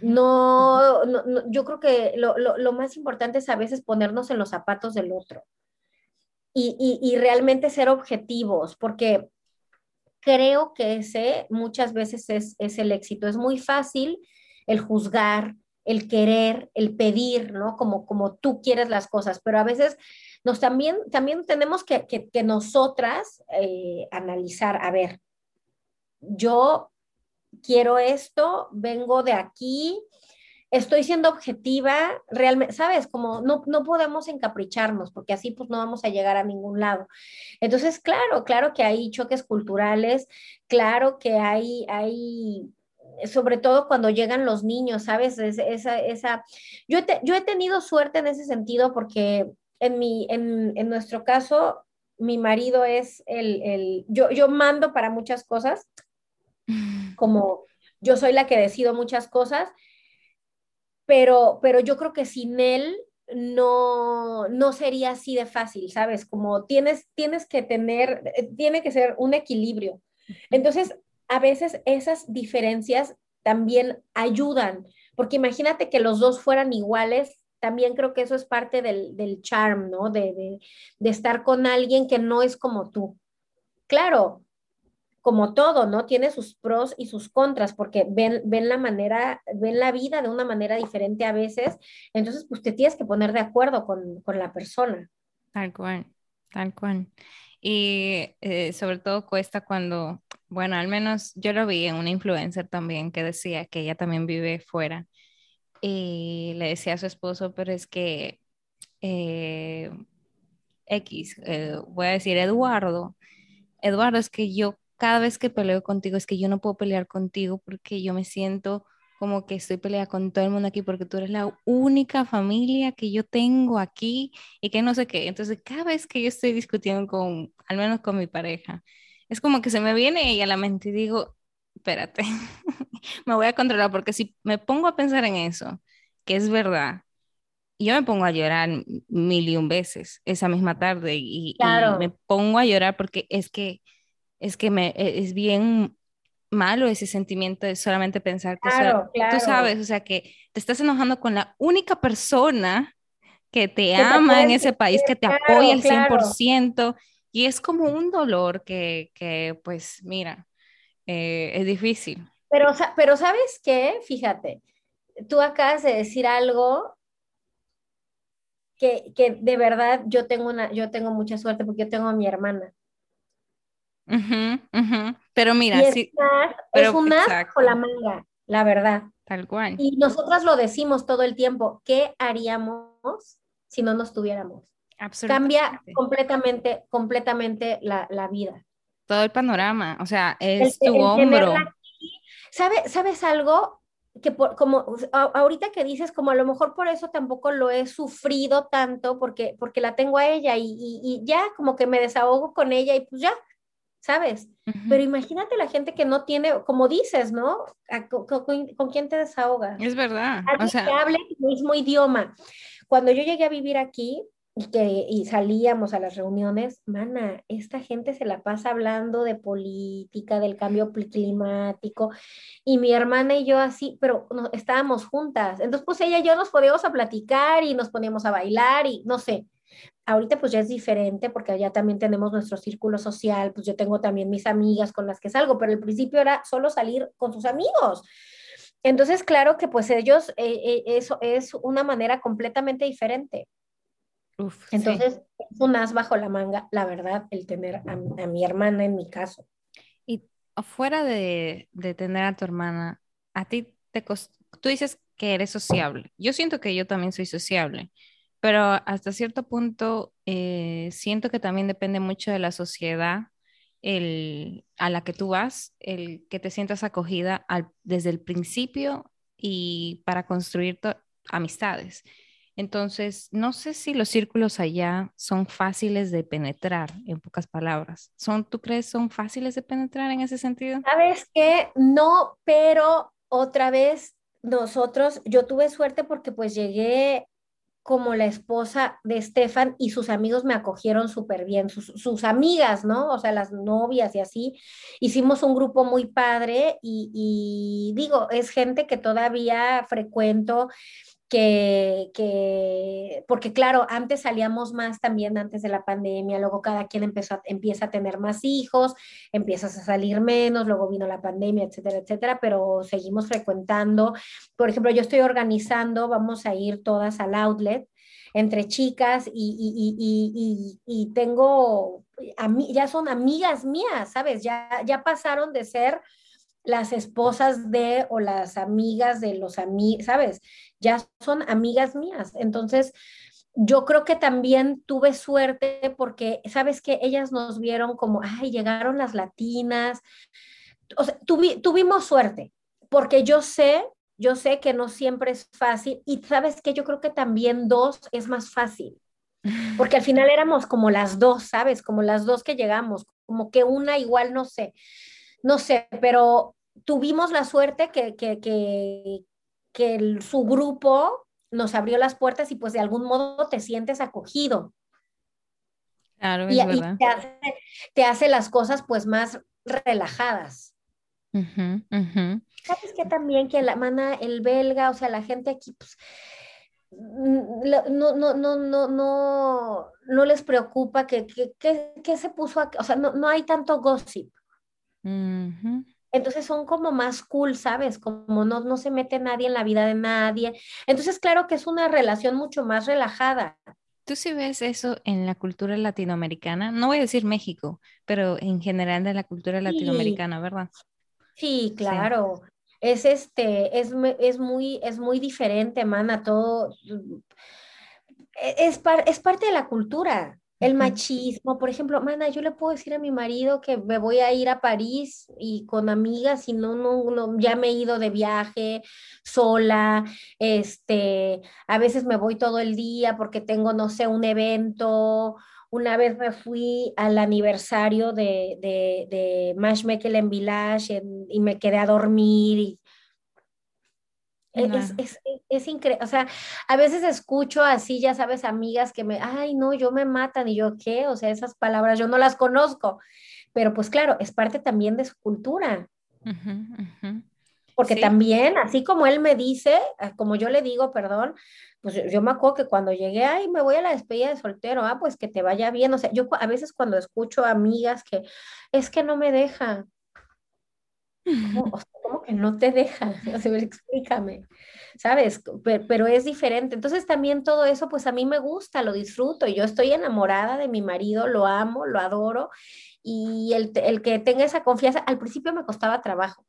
No, no, yo creo que lo, lo, lo, más importante es a veces ponernos en los zapatos del otro y, y, y realmente ser objetivos, porque creo que ese muchas veces es, es el éxito. Es muy fácil el juzgar, el querer, el pedir, ¿no? Como, como tú quieres las cosas, pero a veces nos también, también tenemos que, que, nosotras eh, analizar, a ver, yo quiero esto, vengo de aquí, estoy siendo objetiva, realmente, ¿sabes? Como no, no podemos encapricharnos, porque así pues no vamos a llegar a ningún lado. Entonces, claro, claro que hay choques culturales, claro que hay, hay sobre todo cuando llegan los niños, ¿sabes? esa, esa... Yo, he yo he tenido suerte en ese sentido porque en, mi, en, en nuestro caso, mi marido es el, el yo, yo mando para muchas cosas, como yo soy la que decido muchas cosas, pero, pero yo creo que sin él no, no sería así de fácil, ¿sabes? Como tienes, tienes que tener, eh, tiene que ser un equilibrio. Entonces, a veces esas diferencias también ayudan, porque imagínate que los dos fueran iguales, también creo que eso es parte del, del charm, ¿no? De, de, estar con alguien que no es como tú. Claro, como todo, ¿no? Tiene sus pros y sus contras, porque ven, ven la manera, ven la vida de una manera diferente a veces, entonces pues te tienes que poner de acuerdo con, con la persona. Tal cual, tal cual. Y eh, sobre todo cuesta cuando, bueno, al menos yo lo vi en una influencer también que decía que ella también vive fuera y le decía a su esposo, pero es que eh, X, eh, voy a decir Eduardo, Eduardo, es que yo cada vez que peleo contigo, es que yo no puedo pelear contigo porque yo me siento como que estoy peleada con todo el mundo aquí porque tú eres la única familia que yo tengo aquí y que no sé qué. Entonces, cada vez que yo estoy discutiendo con, al menos con mi pareja, es como que se me viene ella a la mente y digo, espérate, me voy a controlar porque si me pongo a pensar en eso, que es verdad, yo me pongo a llorar mil y un veces esa misma tarde y, y me pongo a llorar porque es que es que me e, es bien malo ese sentimiento de solamente pensar que tú sabes, o sea, que te estás enojando con la única persona que te ama en ese país, que te apoya al 100%, y es como un dolor que, que pues, mira, eh, es difícil. Pero, pero ¿sabes qué? Fíjate, tú acabas de decir algo que, que, de verdad yo tengo, una, yo tengo mucha suerte porque yo tengo a mi hermana. Pero mira, sí, es un as con la manga, la verdad. Tal cual. Y nosotras lo decimos todo el tiempo, ¿qué haríamos si no nos tuviéramos? Cambia completamente, completamente la, la, vida. Todo el panorama, o sea, es tu hombro. ¿Sabe, ¿Sabes algo? Que por, como ahorita que dices, como a lo mejor por eso tampoco lo he sufrido tanto, porque, porque la tengo a ella y, y, ya como que me desahogo con ella y pues ya, ¿sabes? Pero imagínate la gente que no tiene, como dices, ¿no? ¿Con, quién te desahogas? Es verdad. Alguien que hable el mismo idioma. Cuando yo llegué a vivir aquí, y que y salíamos a las reuniones, mana, esta gente se la pasa hablando de política, del cambio climático, y mi hermana y yo así, pero no, estábamos juntas. Entonces, pues ella y yo nos podíamos a platicar y nos poníamos a bailar y no sé. Ahorita pues ya es diferente porque allá también tenemos nuestro círculo social, pues yo tengo también mis amigas con las que salgo, pero al principio era solo salir con sus amigos. Entonces, claro que pues ellos, eh, eh, eso es una manera completamente diferente. Entonces, es un as bajo la manga, la verdad, el tener a, mi hermana en mi caso. Y fuera de, tener a tu hermana, a ti te tú dices que eres sociable. Yo siento que yo también soy sociable, pero hasta cierto punto eh, siento que también depende mucho de la sociedad el, a la que tú vas, el que te sientas acogida desde el principio y para construir amistades. Entonces, no sé si los círculos allá son fáciles de penetrar, en pocas palabras. ¿Son, ¿Tú crees son fáciles de penetrar en ese sentido? Sabes que no, pero otra vez nosotros, yo tuve suerte porque pues llegué como la esposa de Estefan y sus amigos me acogieron súper bien, sus, sus, amigas, ¿no? O sea, las novias y así. Hicimos un grupo muy padre y, y digo, es gente que todavía frecuento que, que, porque claro, antes salíamos más también antes de la pandemia, luego cada quien empezó empieza a tener más hijos, empiezas a salir menos, luego vino la pandemia, etcétera, etcétera, pero seguimos frecuentando. Por ejemplo, yo estoy organizando, vamos a ir todas al outlet entre chicas y, y, y, y tengo, ya son amigas mías, ¿sabes? Ya, ya pasaron de ser las esposas de o las amigas de los amigos, ¿sabes? Ya son amigas mías. Entonces, yo creo que también tuve suerte porque, ¿sabes que Ellas nos vieron como, ay, llegaron las latinas. O sea, tuvimos suerte porque yo sé, yo sé que no siempre es fácil y sabes que yo creo que también dos es más fácil. Porque al final éramos como las dos, ¿sabes? Como las dos que llegamos, como que una igual, no sé no sé, pero tuvimos la suerte que, que, que, que su grupo nos abrió las puertas y pues de algún modo te sientes acogido. Claro, es y, verdad. te, hace, las cosas pues más relajadas. ¿Sabes que también que la mana, el belga, o sea, la gente aquí, pues, mm, no, no, no, no, no, no les preocupa que, que, se puso, o sea, no, no hay tanto gossip. Entonces son como más cool, ¿sabes? Como no, no se mete nadie en la vida de nadie. Entonces, claro que es una relación mucho más relajada. ¿Tú sí ves eso en la cultura latinoamericana? No voy a decir México, pero en general de la cultura latinoamericana, ¿verdad? Sí, claro. Es este, es, es, muy, es muy diferente, mana, todo. E, es, es parte de la cultura. El machismo, por ejemplo, mana, yo le puedo decir a mi marido que me voy a ir a París y con amigas y no, no, no, ya me he ido de viaje sola, este, a veces me voy todo el día porque tengo, no sé, un evento. Una vez me fui al aniversario de, de, de Mash en Village y me quedé a dormir y es, es, es increíble, o sea, a veces escucho así, ya sabes, amigas que me, ay, no, yo me matan y yo qué, o sea, esas palabras yo no las conozco, pero pues claro, es parte también de su cultura. Porque también, así como él me dice, ah, como yo le digo, perdón, pues yo, me acuerdo que cuando llegué, ay, me voy a la despedida de soltero, ah, pues que te vaya bien, o sea, yo a veces cuando escucho amigas que es que no me deja, ¿Cómo, que no te deja? O sea, explícame, ¿sabes? Pero, es diferente. Entonces también todo eso, pues a mí me gusta, lo disfruto. Yo estoy enamorada de mi marido, lo amo, lo adoro. Y el, el que tenga esa confianza, al principio me costaba trabajo.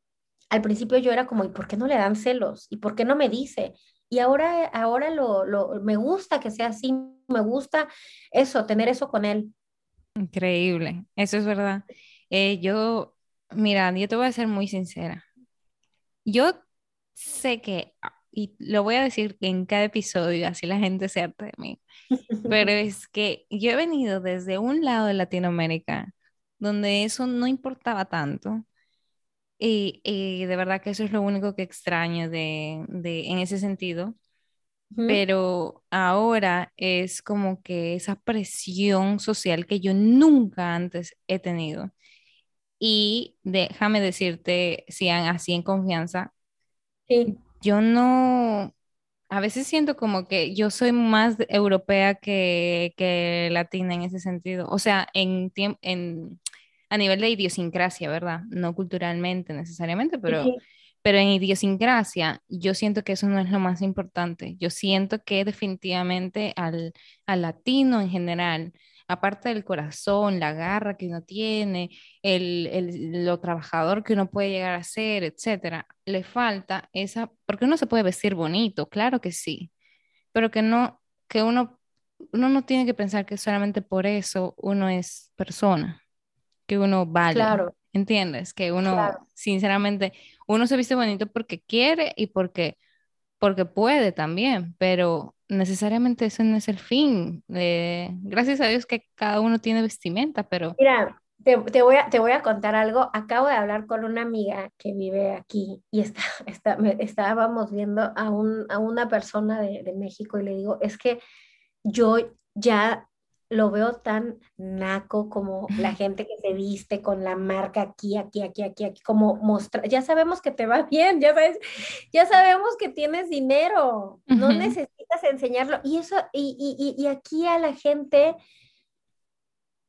al principio yo era como, ¿y por qué no le dan celos? ¿Y por qué no me dice? Y ahora, ahora lo, lo, me gusta que sea así, me gusta eso, tener eso con él. Increíble, eso es verdad. Eh, yo, mira, yo te voy a ser muy sincera. Yo sé que, y lo voy a decir en cada episodio, así la gente se harta de mí, pero es que yo he venido desde un lado de Latinoamérica donde eso no importaba tanto. Y, de verdad que eso es lo único que extraño de, de en ese sentido. Pero ahora es como que esa presión social que yo nunca antes he tenido. Y déjame decirte, si así en confianza, yo no, a veces siento como que yo soy más europea que, que latina en ese sentido. O sea, en, en, a nivel de idiosincrasia, ¿verdad? No culturalmente necesariamente, pero, pero en idiosincrasia yo siento que eso no es lo más importante. Yo siento que definitivamente al, al latino en general, aparte del corazón, la garra que uno tiene, el, el, lo trabajador que uno puede llegar a ser, etcétera, le falta esa, porque uno se puede vestir bonito, claro que sí, pero que no, que uno, uno no tiene que pensar que solamente por eso uno es persona que uno vale. Claro. ¿Entiendes? Que uno, sinceramente, uno se viste bonito porque quiere y porque, porque puede también, pero necesariamente eso no es el fin. gracias a Dios que cada uno tiene vestimenta, pero... Mira, te, te, voy a, te voy a contar algo. Acabo de hablar con una amiga que vive aquí y está, está, estábamos viendo a, un, a una persona de, de México y le digo, es que yo ya lo veo tan naco como la gente que se viste con la marca aquí, aquí, aquí, aquí, aquí, como mostrar, ya sabemos que te va bien, ya sabes, ya sabemos que tienes dinero, no necesitas enseñarlo. Y eso, y, y, aquí a la gente,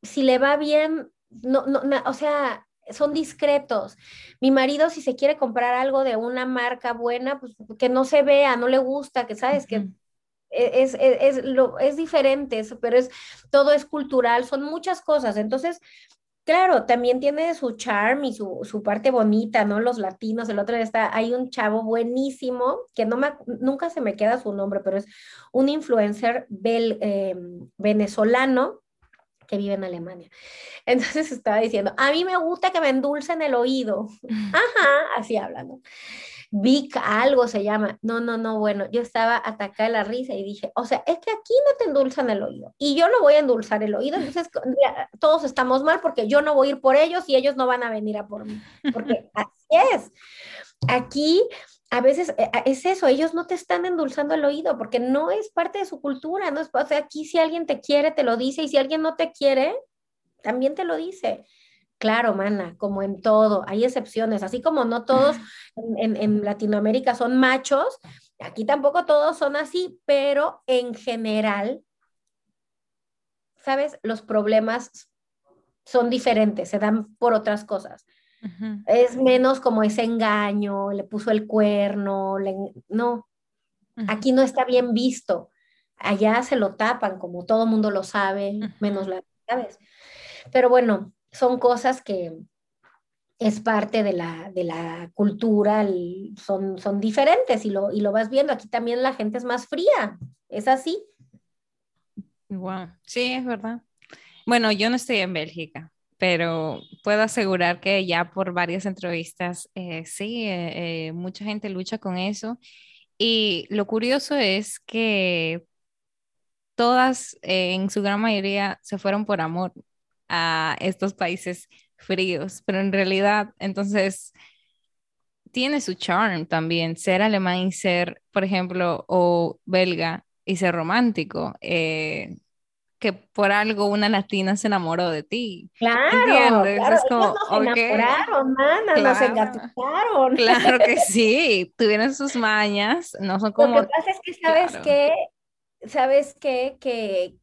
si le va bien, no, no, o sea, son discretos. Mi marido, si se quiere comprar algo de una marca buena, pues que no se vea, no le gusta, que sabes que e, es, es, lo, es diferente, pero es, todo es cultural, son muchas cosas. Entonces, claro, también tiene su charm y su, su, parte bonita, ¿no? Los latinos, el otro día está, hay un chavo buenísimo, que no me, nunca se me queda su nombre, pero es un influencer bel, em, venezolano que vive en Alemania. Entonces estaba diciendo, a mí me gusta que me endulcen el oído. Ajá, así hablando. Vic algo se llama. No, no, no, bueno, yo estaba atacada de la risa y dije, o sea, es que aquí no te endulzan el oído y yo no voy a endulzar el oído, entonces todos estamos mal porque yo no voy a ir por ellos y ellos no van a venir a por mí, porque así es. Aquí a veces eh, es eso, ellos no te están endulzando el oído porque no es parte de su cultura, no es, o sea, aquí si alguien te quiere, te lo dice y si alguien no te quiere, también te lo dice. Claro, mana, como en todo, hay excepciones, así como no todos en, Latinoamérica son machos, aquí tampoco todos son así, pero en general, ¿sabes? Los problemas son diferentes, se dan por otras cosas. Es menos como ese engaño, le puso el cuerno, no, aquí no está bien visto, allá se lo tapan, como todo mundo lo sabe, menos la, ¿sabes? Pero bueno, son cosas que es parte de la, de la cultura, son, son diferentes y lo, y lo vas viendo. Aquí también la gente es más fría, es así. Wow, sí, es verdad. Bueno, yo no estoy en Bélgica, pero puedo asegurar que ya por varias entrevistas, eh, sí, eh, eh, mucha gente lucha con eso. Y lo curioso es que todas, en su gran mayoría, se fueron por amor a estos países fríos, pero en realidad, entonces, tiene su charm también ser alemán y ser, por ejemplo, o belga y ser romántico. Eh, que por algo una latina se enamoró de ti. Claro, claro es como, nos enamoraron, mana, nos engatusaron. Claro que sí, tuvieron sus mañas, no son como... Lo que pasa es que, ¿sabes qué? ¿Sabes qué? Que,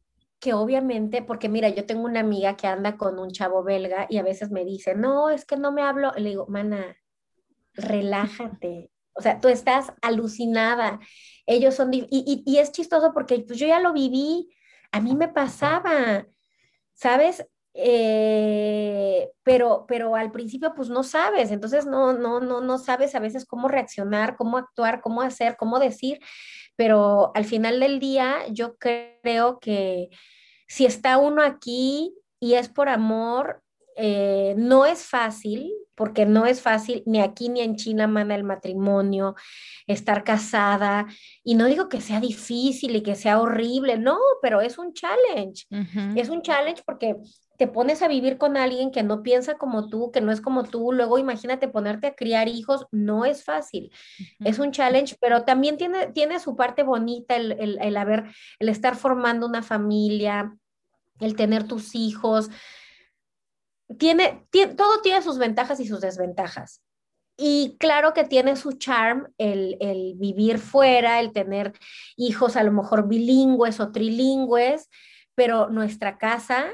que obviamente, porque mira, yo tengo una amiga que anda con un chavo belga y a veces me dice, no, es que no me hablo. Le digo, mana, relájate. O sea, tú estás alucinada. Ellos son, y, y, es chistoso porque pues, yo ya lo viví, a mí me pasaba, ¿sabes? eh, pero, pero al principio pues no sabes, entonces no, no, no, no sabes a veces cómo reaccionar, cómo actuar, cómo hacer, cómo decir, pero al final del día yo creo que si está uno aquí y es por amor, eh, no es fácil, porque no es fácil ni aquí ni en China, mana, el matrimonio, estar casada. Y no digo que sea difícil y que sea horrible, no, pero es un challenge. Es un challenge porque te pones a vivir con alguien que no piensa como tú, que no es como tú, luego imagínate ponerte a criar hijos, no es fácil, es un challenge, pero también tiene, tiene su parte bonita el, el, el haber, el estar formando una familia, el tener tus hijos, tiene, todo tiene sus ventajas y sus desventajas. Y claro que tiene su charm el, el, vivir fuera, el tener hijos a lo mejor bilingües o trilingües, pero nuestra casa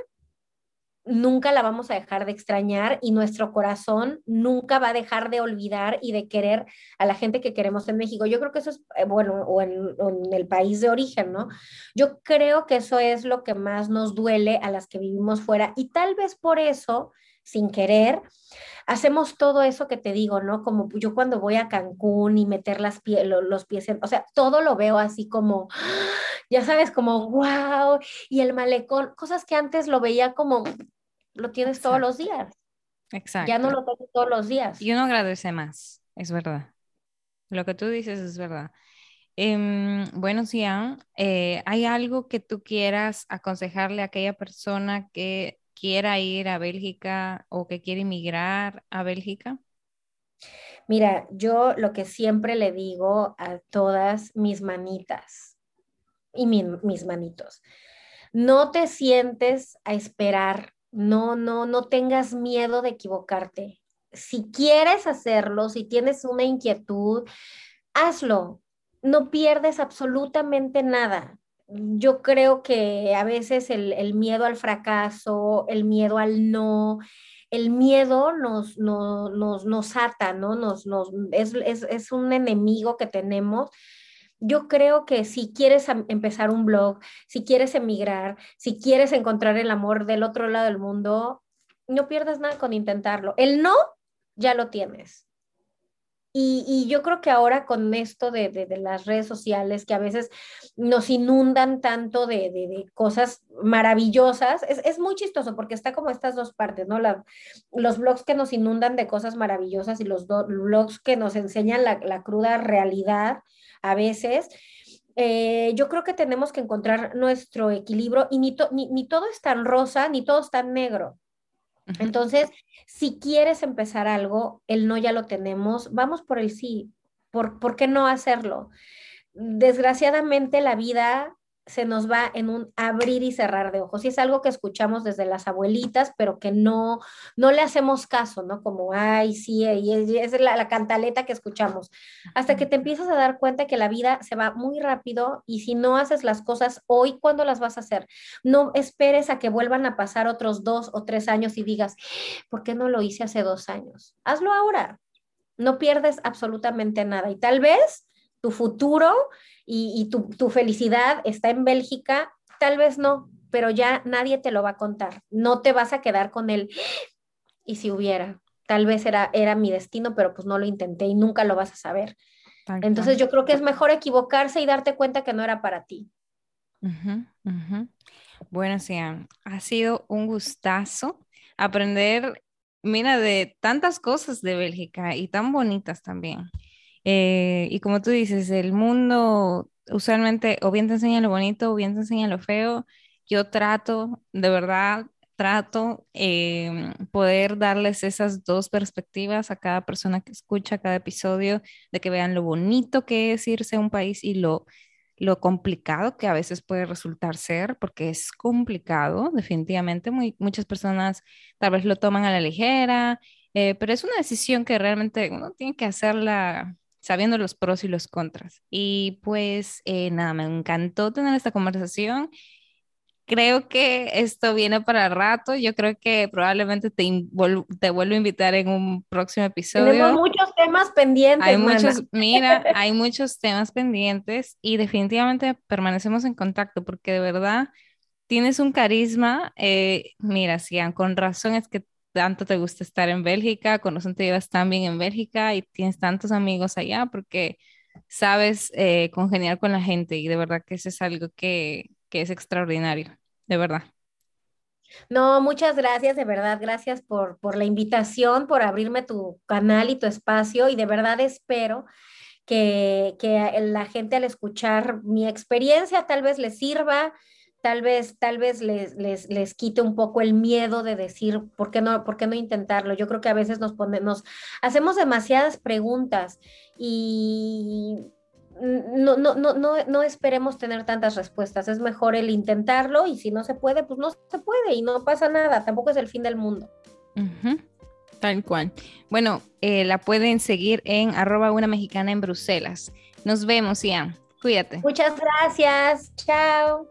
nunca la vamos a dejar de extrañar y nuestro corazón nunca va a dejar de olvidar y de querer a la gente que queremos en México. Yo creo que eso es, eh, bueno, o en, el país de origen, ¿no? Yo creo que eso es lo que más nos duele a las que vivimos fuera y tal vez por eso, sin querer, hacemos todo eso que te digo, ¿no? Como yo cuando voy a Cancún y meter las los pies en, o sea, todo lo veo así como, ya sabes, como, wow, y el malecón, cosas que antes lo veía como, lo tienes todos los días. Exacto. Ya no lo tengo todos los días. Y uno agradece más, es verdad. Lo que tú dices es verdad. Eh, bueno, Sian, eh, ¿hay algo que tú quieras aconsejarle a aquella persona que quiera ir a Bélgica o que quiere emigrar a Bélgica? Mira, yo lo que siempre le digo a todas mis manitas y mis manitos, no te sientes a esperar, no, no, no tengas miedo de equivocarte. Si quieres hacerlo, si tienes una inquietud, hazlo. No pierdes absolutamente nada yo creo que a veces el, miedo al fracaso, el miedo al no, el miedo nos, nos, nos ata, ¿no? Nos, nos, es, es, un enemigo que tenemos. Yo creo que si quieres empezar un blog, si quieres emigrar, si quieres encontrar el amor del otro lado del mundo, no pierdas nada con intentarlo. El no, ya lo tienes. Y, yo creo que ahora con esto de, las redes sociales que a veces nos inundan tanto de, cosas maravillosas, es, muy chistoso porque está como estas dos partes, ¿no? los blogs que nos inundan de cosas maravillosas y los blogs que nos enseñan la, cruda realidad a veces. Eh, yo creo que tenemos que encontrar nuestro equilibrio y ni, ni todo es tan rosa, ni todo es tan negro. Entonces, si quieres empezar algo, el no ya lo tenemos, vamos por el sí. ¿Por, ¿por qué no hacerlo? Desgraciadamente la vida se nos va en un abrir y cerrar de ojos. Y es algo que escuchamos desde las abuelitas, pero que no, no le hacemos caso, ¿no? Como, ay, sí, y es, la, la, cantaleta que escuchamos. Hasta que te empiezas a dar cuenta que la vida se va muy rápido y si no haces las cosas hoy, ¿cuándo las vas a hacer? No esperes a que vuelvan a pasar otros dos o tres años y digas, ¿por qué no lo hice hace dos años? Hazlo ahora. No pierdes absolutamente nada. Y tal vez tu futuro y, tu, felicidad está en Bélgica, tal vez no, pero ya nadie te lo va a contar. No te vas a quedar con él. Y si hubiera, tal vez era, era mi destino, pero pues no lo intenté y nunca lo vas a saber. Entonces yo creo que es mejor equivocarse y darte cuenta que no era para ti. Bueno, sí, ha sido un gustazo aprender, mira, de tantas cosas de Bélgica y tan bonitas también. Eh, y como tú dices, el mundo usualmente o bien te enseña lo bonito o bien te enseña lo feo. Yo trato, de verdad, trato eh, poder darles esas dos perspectivas a cada persona que escucha cada episodio, de que vean lo bonito que es irse a un país y lo, lo complicado que a veces puede resultar ser, porque es complicado, definitivamente. Muy, muchas personas tal vez lo toman a la ligera, eh, pero es una decisión que realmente uno tiene que hacerla sabiendo los pros y los contras. Y pues eh, nada, me encantó tener esta conversación. Creo que esto viene para rato. Yo creo que probablemente te, te vuelvo a invitar en un próximo episodio. Tenemos muchos temas pendientes. Hay muchos, mira, hay muchos temas pendientes y definitivamente permanecemos en contacto porque de verdad tienes un carisma. Eh, mira, Sian, con razón es que tanto te gusta estar en Bélgica, con razón te llevas tan bien en Bélgica y tienes tantos amigos allá porque sabes eh, congeniar con la gente y de verdad que eso es algo que, que es extraordinario, de verdad. No, muchas gracias, de verdad, gracias por, por la invitación, por abrirme tu canal y tu espacio y de verdad espero que, que la gente al escuchar mi experiencia tal vez les sirva, tal vez, tal vez les, les, les, quite un poco el miedo de decir, ¿por qué, no, ¿por qué no intentarlo? Yo creo que a veces nos ponemos, hacemos demasiadas preguntas y no, no, no, no, no esperemos tener tantas respuestas. Es mejor el intentarlo y si no se puede, pues no se puede y no pasa nada. Tampoco es el fin del mundo. Tal cual. Bueno, eh, la pueden seguir en arroba una mexicana en Bruselas. Nos vemos, Ian. Cuídate. Muchas gracias. Chao.